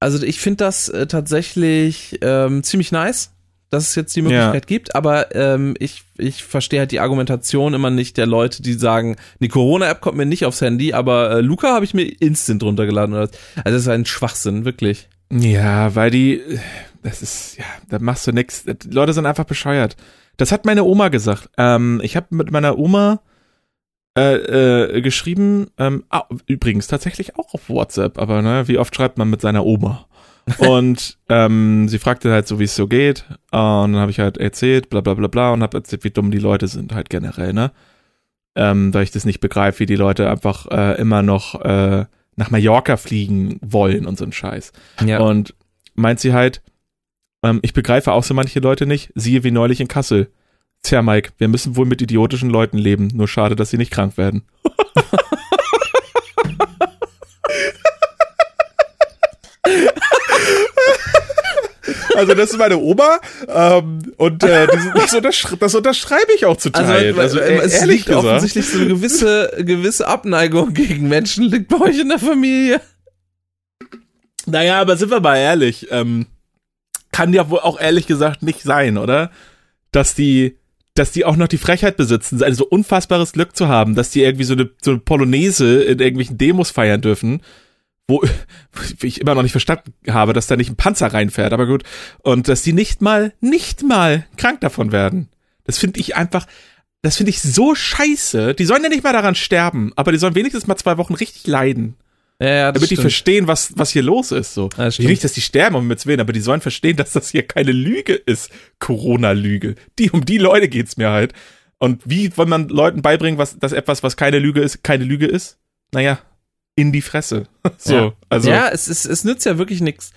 [SPEAKER 2] Also ich finde das äh, tatsächlich ähm, ziemlich nice, dass es jetzt die Möglichkeit gibt, aber ähm, ich, ich verstehe halt die Argumentation immer nicht der Leute, die sagen, die Corona-App kommt mir nicht aufs Handy, aber äh, Luca habe ich mir instant runtergeladen. Oder. Also das ist ein Schwachsinn, wirklich.
[SPEAKER 1] Ja, weil die, das ist, ja, da machst du nix. Die Leute sind einfach bescheuert. Das hat meine Oma gesagt. Ähm, ich habe mit meiner Oma äh, äh, geschrieben, ähm, ah, übrigens tatsächlich auch auf WhatsApp, aber ne, wie oft schreibt man mit seiner Oma? *laughs* Und ähm, sie fragte halt so, wie es so geht. Und dann habe ich halt erzählt, bla bla bla bla, und habe erzählt, wie dumm die Leute sind halt generell, ne? Ähm, weil ich das nicht begreife, wie die Leute einfach äh, immer noch äh, nach Mallorca fliegen wollen und so ein Scheiß.
[SPEAKER 2] Ja.
[SPEAKER 1] Und meint sie halt, ähm, ich begreife auch so manche Leute nicht, siehe wie neulich in Kassel. Tja, Mike, wir müssen wohl mit idiotischen Leuten leben. Nur schade, dass sie nicht krank werden. Also das ist meine Oma ähm, und äh, das, das, *laughs* untersch das unterschreibe ich auch zu
[SPEAKER 2] Also,
[SPEAKER 1] Teilen. Also,
[SPEAKER 2] äh,
[SPEAKER 1] äh,
[SPEAKER 2] es
[SPEAKER 1] ehrlich
[SPEAKER 2] liegt
[SPEAKER 1] gesagt.
[SPEAKER 2] offensichtlich so eine gewisse, gewisse Abneigung gegen Menschen liegt bei euch in der Familie.
[SPEAKER 1] Naja, aber sind wir mal ehrlich, ähm, kann ja wohl auch ehrlich gesagt nicht sein, oder? Dass die, dass die auch noch die Frechheit besitzen, ein so unfassbares Glück zu haben, dass die irgendwie so eine, so eine Polonaise in irgendwelchen Demos feiern dürfen, wo *laughs* ich immer noch nicht verstanden habe, dass da nicht ein Panzer reinfährt, aber gut. Und dass die nicht mal, nicht mal krank davon werden. Das finde ich einfach, das finde ich so scheiße. Die sollen ja nicht mal daran sterben, aber die sollen wenigstens mal zwei Wochen richtig leiden
[SPEAKER 2] Ja,
[SPEAKER 1] damit die
[SPEAKER 2] stimmt.
[SPEAKER 1] verstehen, was, was hier los ist. So.
[SPEAKER 2] Ja,
[SPEAKER 1] will nicht, dass die sterben, um mit Willen, aber die sollen verstehen, *laughs* dass das hier keine Lüge ist. Corona-Lüge. Die, um die Leute geht's mir halt. Und wie soll man Leuten beibringen, was, dass etwas, was keine Lüge ist, keine Lüge ist? Naja, in die Fresse. *laughs* so,
[SPEAKER 2] Ja.
[SPEAKER 1] also.
[SPEAKER 2] ja, es, ist, es nützt ja wirklich nichts.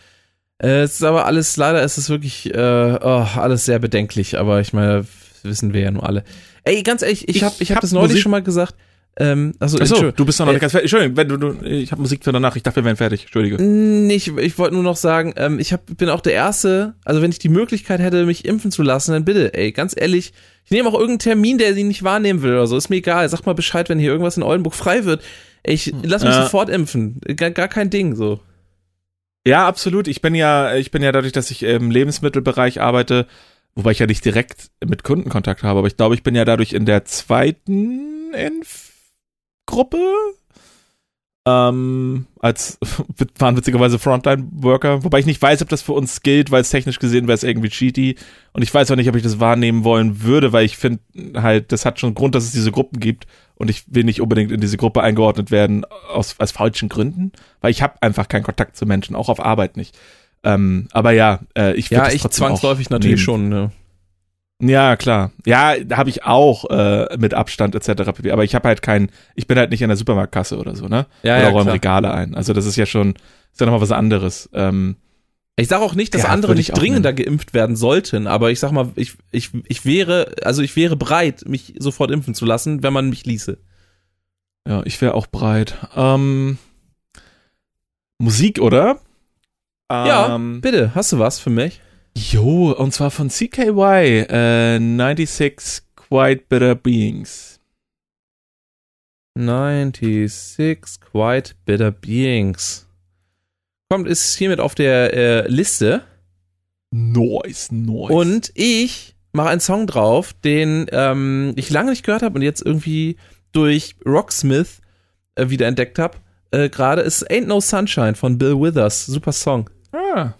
[SPEAKER 2] Äh, es ist aber alles, leider ist es wirklich, äh, oh, alles sehr bedenklich, aber ich meine, das wissen wir ja nur alle. Ey, ganz ehrlich, ich
[SPEAKER 1] Ich
[SPEAKER 2] habe ich hab
[SPEAKER 1] hab
[SPEAKER 2] das neulich
[SPEAKER 1] Musik-
[SPEAKER 2] schon mal gesagt. Ähm, also,
[SPEAKER 1] Achso, du bist noch
[SPEAKER 2] Äh,
[SPEAKER 1] nicht ganz fertig. Entschuldigung, wenn du, du ich habe Musik für danach. Ich dachte, wir wären fertig. Entschuldige.
[SPEAKER 2] Nee, ich, ich wollte nur noch sagen, ähm, ich hab, bin auch der Erste, also wenn ich die Möglichkeit hätte, mich impfen zu lassen, dann bitte, ey, ganz ehrlich, ich nehme auch irgendeinen Termin, der sie nicht wahrnehmen will oder so, ist mir egal, sag mal Bescheid, wenn hier irgendwas in Oldenburg frei wird. Ey, ich lass mich
[SPEAKER 1] Ja.
[SPEAKER 2] sofort impfen, gar, gar kein Ding, so.
[SPEAKER 1] Ja, absolut. Ich bin ja, ich bin ja dadurch, dass ich im Lebensmittelbereich arbeite, wobei ich ja nicht direkt mit Kunden Kontakt habe, aber ich glaube, ich bin ja dadurch in der zweiten Impfgruppe. Ähm, als *laughs* waren witzigerweise Frontline-Worker, wobei ich nicht weiß, ob das für uns gilt, weil es technisch gesehen wäre es irgendwie cheaty. Und ich weiß auch nicht, ob ich das wahrnehmen wollen würde, weil ich finde halt, das hat schon einen Grund, dass es diese Gruppen gibt. Und ich will nicht unbedingt in diese Gruppe eingeordnet werden aus, aus falschen Gründen, weil ich habe einfach keinen Kontakt zu Menschen, auch auf Arbeit nicht. Ähm, aber ja, äh, ich
[SPEAKER 2] Ja, ich zwangsläufig natürlich
[SPEAKER 1] nehmen.
[SPEAKER 2] schon, ne.
[SPEAKER 1] Ja, klar. Ja, habe ich auch äh, mit Abstand etc. pp. Aber ich habe halt keinen, ich bin halt nicht in der Supermarktkasse oder so, ne?
[SPEAKER 2] Ja,
[SPEAKER 1] oder
[SPEAKER 2] ja,
[SPEAKER 1] räume. Regale ein. Also das ist ja schon, ist ja nochmal was anderes. Ähm,
[SPEAKER 2] Ich sage auch nicht, dass
[SPEAKER 1] Ja,
[SPEAKER 2] andere nicht dringender geimpft werden sollten, aber ich sag mal, ich, ich, ich wäre, also ich wäre bereit, mich sofort impfen zu lassen, wenn man mich ließe.
[SPEAKER 1] ja, ich wäre auch bereit. Ähm, Musik, oder?
[SPEAKER 2] Ja,
[SPEAKER 1] Ähm,
[SPEAKER 2] bitte, hast du was für mich?
[SPEAKER 1] Jo, und zwar von CKY, äh, 96 Quite Bitter Beings.
[SPEAKER 2] 96 Quite Bitter Beings. Kommt, ist hiermit auf der äh, Liste.
[SPEAKER 1] Noise, noise.
[SPEAKER 2] Und ich mache einen Song drauf, den ähm, ich lange nicht gehört habe und jetzt irgendwie durch Rocksmith äh, wieder entdeckt habe. Äh, Gerade ist Ain't No Sunshine von Bill Withers. Super Song.
[SPEAKER 1] Ah.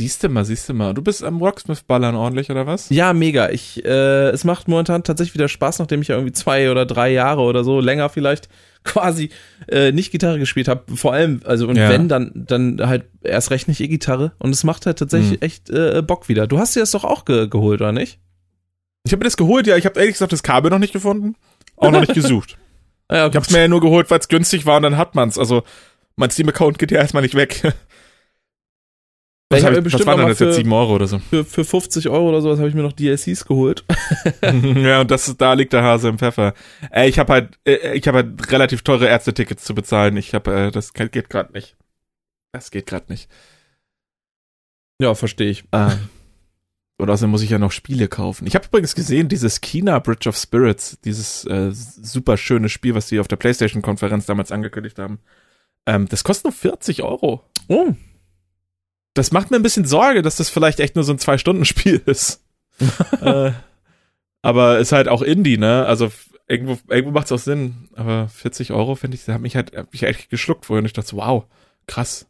[SPEAKER 1] Siehst du mal, siehst du mal. Du bist am Rocksmith-Ballern ordentlich, oder was?
[SPEAKER 2] Ja, mega. Ich, äh, es macht momentan tatsächlich wieder Spaß, nachdem ich ja irgendwie zwei oder drei Jahre oder so länger vielleicht *laughs* quasi äh, nicht Gitarre gespielt habe. Vor allem, also und
[SPEAKER 1] Ja.
[SPEAKER 2] wenn, dann, dann halt erst recht nicht E-Gitarre. Und es macht halt tatsächlich
[SPEAKER 1] Mhm.
[SPEAKER 2] echt äh, Bock wieder. Du hast dir das doch auch ge geholt, oder nicht?
[SPEAKER 1] Ich habe mir das geholt, ja. Ich habe ehrlich gesagt das Kabel noch nicht gefunden. Auch noch nicht *laughs* gesucht.
[SPEAKER 2] Ja,
[SPEAKER 1] Ich habe es mir ja nur geholt, weil es günstig war und dann hat man's. Also mein Steam-Account geht ja erstmal nicht weg.
[SPEAKER 2] Ich
[SPEAKER 1] Was,
[SPEAKER 2] hab
[SPEAKER 1] ich, was
[SPEAKER 2] bestimmt
[SPEAKER 1] waren
[SPEAKER 2] auch
[SPEAKER 1] denn das jetzt?
[SPEAKER 2] für-
[SPEAKER 1] 7 Euro oder so.
[SPEAKER 2] für, für 50 Euro oder sowas habe ich mir noch DLCs geholt. *laughs*
[SPEAKER 1] ja, und das, da liegt der Hase im Pfeffer. Äh, ich habe halt, äh, ich habe halt relativ teure Ärztetickets zu bezahlen. Ich habe, äh, das geht gerade nicht. Das geht gerade nicht.
[SPEAKER 2] Ja, verstehe ich.
[SPEAKER 1] Ähm, oder außerdem muss ich ja noch Spiele kaufen. Ich habe übrigens gesehen, dieses China Bridge of Spirits, dieses äh, super schöne Spiel, was sie auf der PlayStation-Konferenz damals angekündigt haben. Ähm, das kostet nur 40 Euro.
[SPEAKER 2] Oh.
[SPEAKER 1] Das macht mir ein bisschen Sorge, dass das vielleicht echt nur so ein Zwei-Stunden-Spiel *laughs* ist. *laughs* äh, aber ist halt auch Indie, ne? Also irgendwo, irgendwo macht es auch Sinn. Aber 40 Euro, finde ich, da hat mich halt hab mich echt geschluckt vorher und ich dachte, so, wow, krass.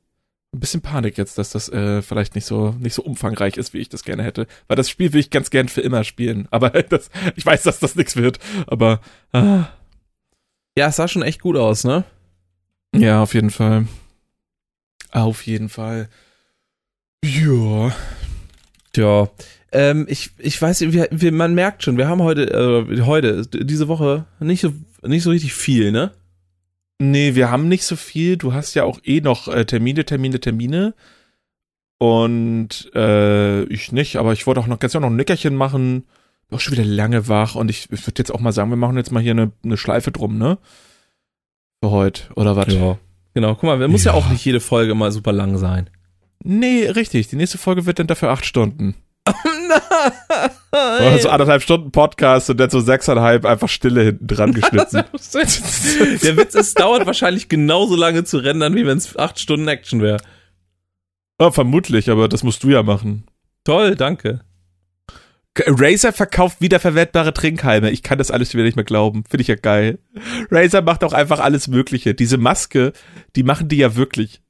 [SPEAKER 1] Ein bisschen Panik jetzt, dass das äh, vielleicht nicht so nicht so umfangreich ist, wie ich das gerne hätte. Weil das Spiel will ich ganz gern für immer spielen. Aber *laughs* das, ich weiß, dass das nichts wird. Aber ah,
[SPEAKER 2] Ja, es sah schon echt gut aus, ne?
[SPEAKER 1] ja, auf jeden Fall. Auf jeden Fall. Ja.
[SPEAKER 2] Tja. Ähm, ich, ich weiß, wir, wir, man merkt schon, wir haben heute, äh, heute, diese Woche nicht so, nicht so richtig viel, ne?
[SPEAKER 1] Nee, wir haben nicht so viel. Du hast ja auch eh noch äh, Termine, Termine, Termine. Und äh, ich nicht, aber ich wollte auch noch ganz noch ein Nickerchen machen. Bin auch schon wieder lange wach und ich, ich würde jetzt auch mal sagen, wir machen jetzt mal hier eine, eine Schleife drum, ne? Für heute, oder was?
[SPEAKER 2] Genau, guck mal, muss ja.
[SPEAKER 1] Ja.
[SPEAKER 2] auch nicht jede Folge mal super lang sein.
[SPEAKER 1] Nee, richtig. Die nächste Folge wird dann dafür acht Stunden. *laughs* Oder
[SPEAKER 2] Nein.
[SPEAKER 1] so anderthalb Stunden Podcast und dann so sechseinhalb einfach Stille hinten dran *laughs* geschnitten. *laughs*
[SPEAKER 2] Der Witz ist, es dauert wahrscheinlich genauso lange zu rendern, wie wenn es acht Stunden Action wäre.
[SPEAKER 1] ja, vermutlich, aber das musst du ja machen.
[SPEAKER 2] Toll, danke.
[SPEAKER 1] Razer verkauft wiederverwertbare Trinkhalme. Ich kann das alles wieder nicht mehr glauben. Finde ich ja geil. Razer macht auch einfach alles Mögliche. Diese Maske, die machen die ja wirklich.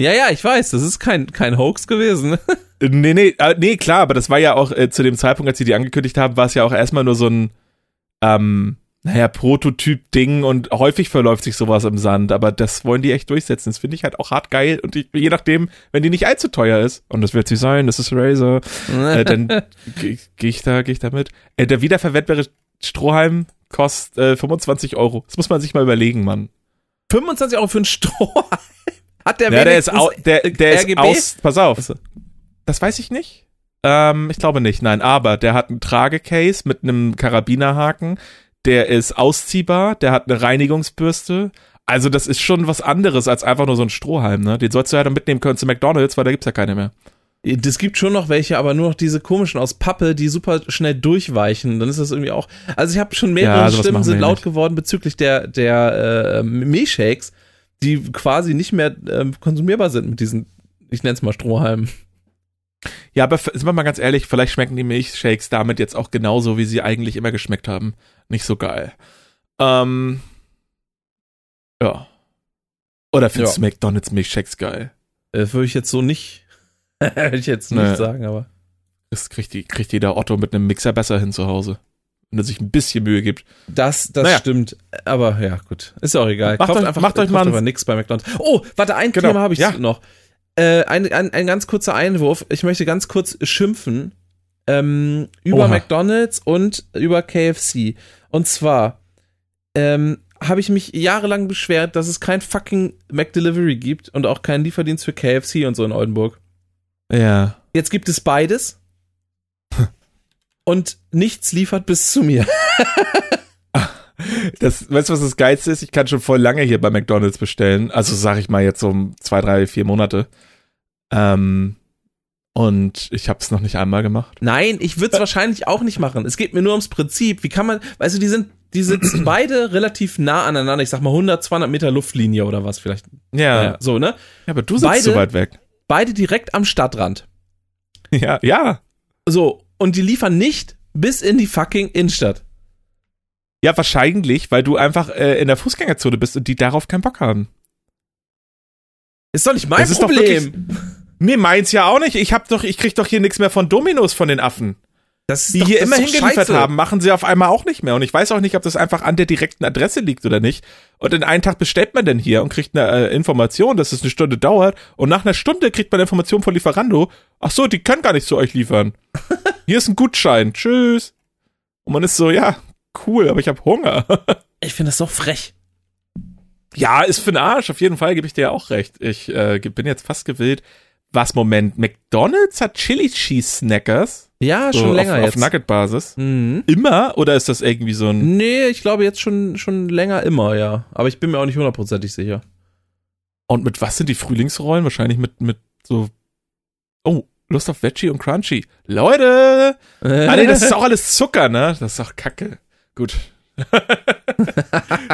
[SPEAKER 2] Ja, ja, ich weiß, das ist kein, kein Hoax gewesen.
[SPEAKER 1] Äh, Nee, nee, äh, nee, klar, aber das war ja auch äh, zu dem Zeitpunkt, als sie die angekündigt haben, war es ja auch erstmal nur so ein, ähm, naja, Prototyp-Ding und häufig verläuft sich sowas im Sand, aber das wollen die echt durchsetzen. Das finde ich halt auch hart geil und ich, je nachdem, wenn die nicht allzu teuer ist, und das wird sie sein, das ist Razer, äh, dann *laughs* gehe geh ich da, gehe ich da mit. Äh, der wiederverwertbare Strohhalm kostet äh, 25 Euro. Das muss man sich mal überlegen, Mann.
[SPEAKER 2] 25 Euro für einen Strohhalm. Hat der
[SPEAKER 1] Ja, der ist, au, der,
[SPEAKER 2] äh,
[SPEAKER 1] der ist aus, pass auf.
[SPEAKER 2] Achso.
[SPEAKER 1] Das weiß ich nicht. Ähm, ich glaube nicht, nein, aber der hat einen Tragecase mit einem Karabinerhaken, der ist ausziehbar, der hat eine Reinigungsbürste. Also das ist schon was anderes als einfach nur so ein Strohhalm, ne? Den sollst du ja dann mitnehmen können zu McDonalds, weil da gibt's ja keine mehr.
[SPEAKER 2] Das gibt schon noch welche, aber nur noch diese komischen aus Pappe, die super schnell durchweichen. Dann ist das irgendwie auch. Also ich habe schon mehrere
[SPEAKER 1] Ja,
[SPEAKER 2] Stimmen sind laut
[SPEAKER 1] nicht.
[SPEAKER 2] geworden bezüglich der der äh, Milchshakes, die quasi nicht mehr ähm, konsumierbar sind mit diesen, ich nenne es mal Strohhalmen.
[SPEAKER 1] Ja, aber sind wir mal ganz ehrlich, vielleicht schmecken die Milchshakes damit jetzt auch genauso, wie sie eigentlich immer geschmeckt haben. Nicht so geil. Ähm, ja. Oder findest
[SPEAKER 2] Ja.
[SPEAKER 1] du McDonalds Milchshakes geil?
[SPEAKER 2] Äh, würde ich jetzt so nicht, *laughs* würde ich jetzt nicht
[SPEAKER 1] Nee.
[SPEAKER 2] sagen, aber.
[SPEAKER 1] Das kriegt, die, kriegt jeder Otto mit einem Mixer besser hin zu Hause. Wenn er sich ein bisschen Mühe gibt.
[SPEAKER 2] Das, das
[SPEAKER 1] Naja.
[SPEAKER 2] stimmt. Aber ja, gut. Ist auch egal.
[SPEAKER 1] Macht euch- macht euch
[SPEAKER 2] kauft
[SPEAKER 1] mal
[SPEAKER 2] nix bei McDonalds. Oh, warte, ein
[SPEAKER 1] Genau,
[SPEAKER 2] Thema habe ich
[SPEAKER 1] ja.
[SPEAKER 2] noch. Äh, ein, ein, ein ganz kurzer Einwurf. Ich möchte ganz kurz schimpfen ähm, über
[SPEAKER 1] Oha.
[SPEAKER 2] McDonalds und über KFC. Und zwar ähm, habe ich mich jahrelang beschwert, dass es kein fucking McDelivery gibt und auch keinen Lieferdienst für KFC und so in Oldenburg.
[SPEAKER 1] Ja.
[SPEAKER 2] Jetzt gibt es beides. *laughs* und nichts liefert bis zu mir. *laughs*
[SPEAKER 1] Das, weißt du, was das Geilste ist? Ich kann schon voll lange hier bei McDonalds bestellen. Also sag ich mal jetzt so um zwei, drei, vier Monate. Ähm, und ich habe es noch nicht einmal gemacht.
[SPEAKER 2] Nein, ich würde es wahrscheinlich auch nicht machen. Es geht mir nur ums Prinzip. Wie kann man, weißt du, die sind, die sitzen *clears throat* beide relativ nah aneinander. Ich sag mal 100, 200 Meter Luftlinie oder was vielleicht.
[SPEAKER 1] Ja.
[SPEAKER 2] Ja, so, ne?
[SPEAKER 1] Ja, aber du sitzt
[SPEAKER 2] Beide-
[SPEAKER 1] so weit weg.
[SPEAKER 2] Beide direkt am Stadtrand. *laughs*
[SPEAKER 1] Ja, ja.
[SPEAKER 2] So, und die liefern nicht bis in die fucking Innenstadt.
[SPEAKER 1] Ja, wahrscheinlich, weil du einfach äh, in der Fußgängerzone bist und die darauf keinen Bock haben.
[SPEAKER 2] Ist doch nicht mein
[SPEAKER 1] Das ist doch
[SPEAKER 2] Problem.
[SPEAKER 1] Mir meins ja auch nicht. Ich hab doch, ich krieg doch hier nichts mehr von Dominos von den Affen.
[SPEAKER 2] Das
[SPEAKER 1] Die
[SPEAKER 2] doch,
[SPEAKER 1] hier
[SPEAKER 2] das
[SPEAKER 1] immer hingeliefert
[SPEAKER 2] scheiße.
[SPEAKER 1] haben, machen sie auf einmal auch nicht mehr. Und ich weiß auch nicht, ob das einfach an der direkten Adresse liegt oder nicht. Und in einen Tag bestellt man denn hier und kriegt eine äh, Information, dass es eine Stunde dauert. Und nach einer Stunde kriegt man eine Information von Lieferando. Ach so, die können gar nicht zu euch liefern. *laughs* Hier ist ein Gutschein. Tschüss. Und man ist so, ja, cool, aber ich habe Hunger. *laughs*
[SPEAKER 2] Ich finde das doch frech.
[SPEAKER 1] Ja, ist für den Arsch, auf jeden Fall gebe ich dir auch recht. Ich äh, bin jetzt fast gewillt. Was, Moment, McDonalds hat Chili Cheese Snackers?
[SPEAKER 2] Ja,
[SPEAKER 1] So
[SPEAKER 2] schon länger
[SPEAKER 1] auf,
[SPEAKER 2] jetzt.
[SPEAKER 1] Auf Nugget-Basis?
[SPEAKER 2] Mhm.
[SPEAKER 1] Immer? Oder ist das irgendwie so ein...
[SPEAKER 2] Nee, ich glaube jetzt schon, schon länger immer, ja. Aber ich bin mir auch nicht hundertprozentig sicher.
[SPEAKER 1] Und mit was sind die Frühlingsrollen? Wahrscheinlich mit, mit so... Oh, Lust auf Veggie und Crunchy. Leute! *laughs* Ah, nee, das ist auch alles Zucker, ne? Das ist doch Kacke. Gut. *laughs*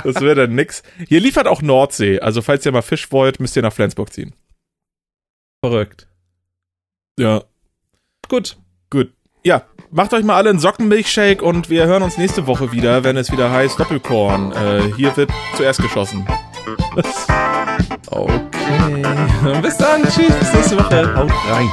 [SPEAKER 1] das wäre dann nix. Hier liefert auch Nordsee. Also falls ihr mal Fisch wollt, müsst ihr nach Flensburg ziehen.
[SPEAKER 2] Verrückt.
[SPEAKER 1] Ja.
[SPEAKER 2] Gut.
[SPEAKER 1] Gut. Ja, macht euch mal alle einen Sockenmilchshake und wir hören uns nächste Woche wieder, wenn es wieder heißt Doppelkorn. Äh, hier wird zuerst geschossen. *laughs*
[SPEAKER 2] Okay. Bis dann. Tschüss. Bis nächste Woche. Haut rein.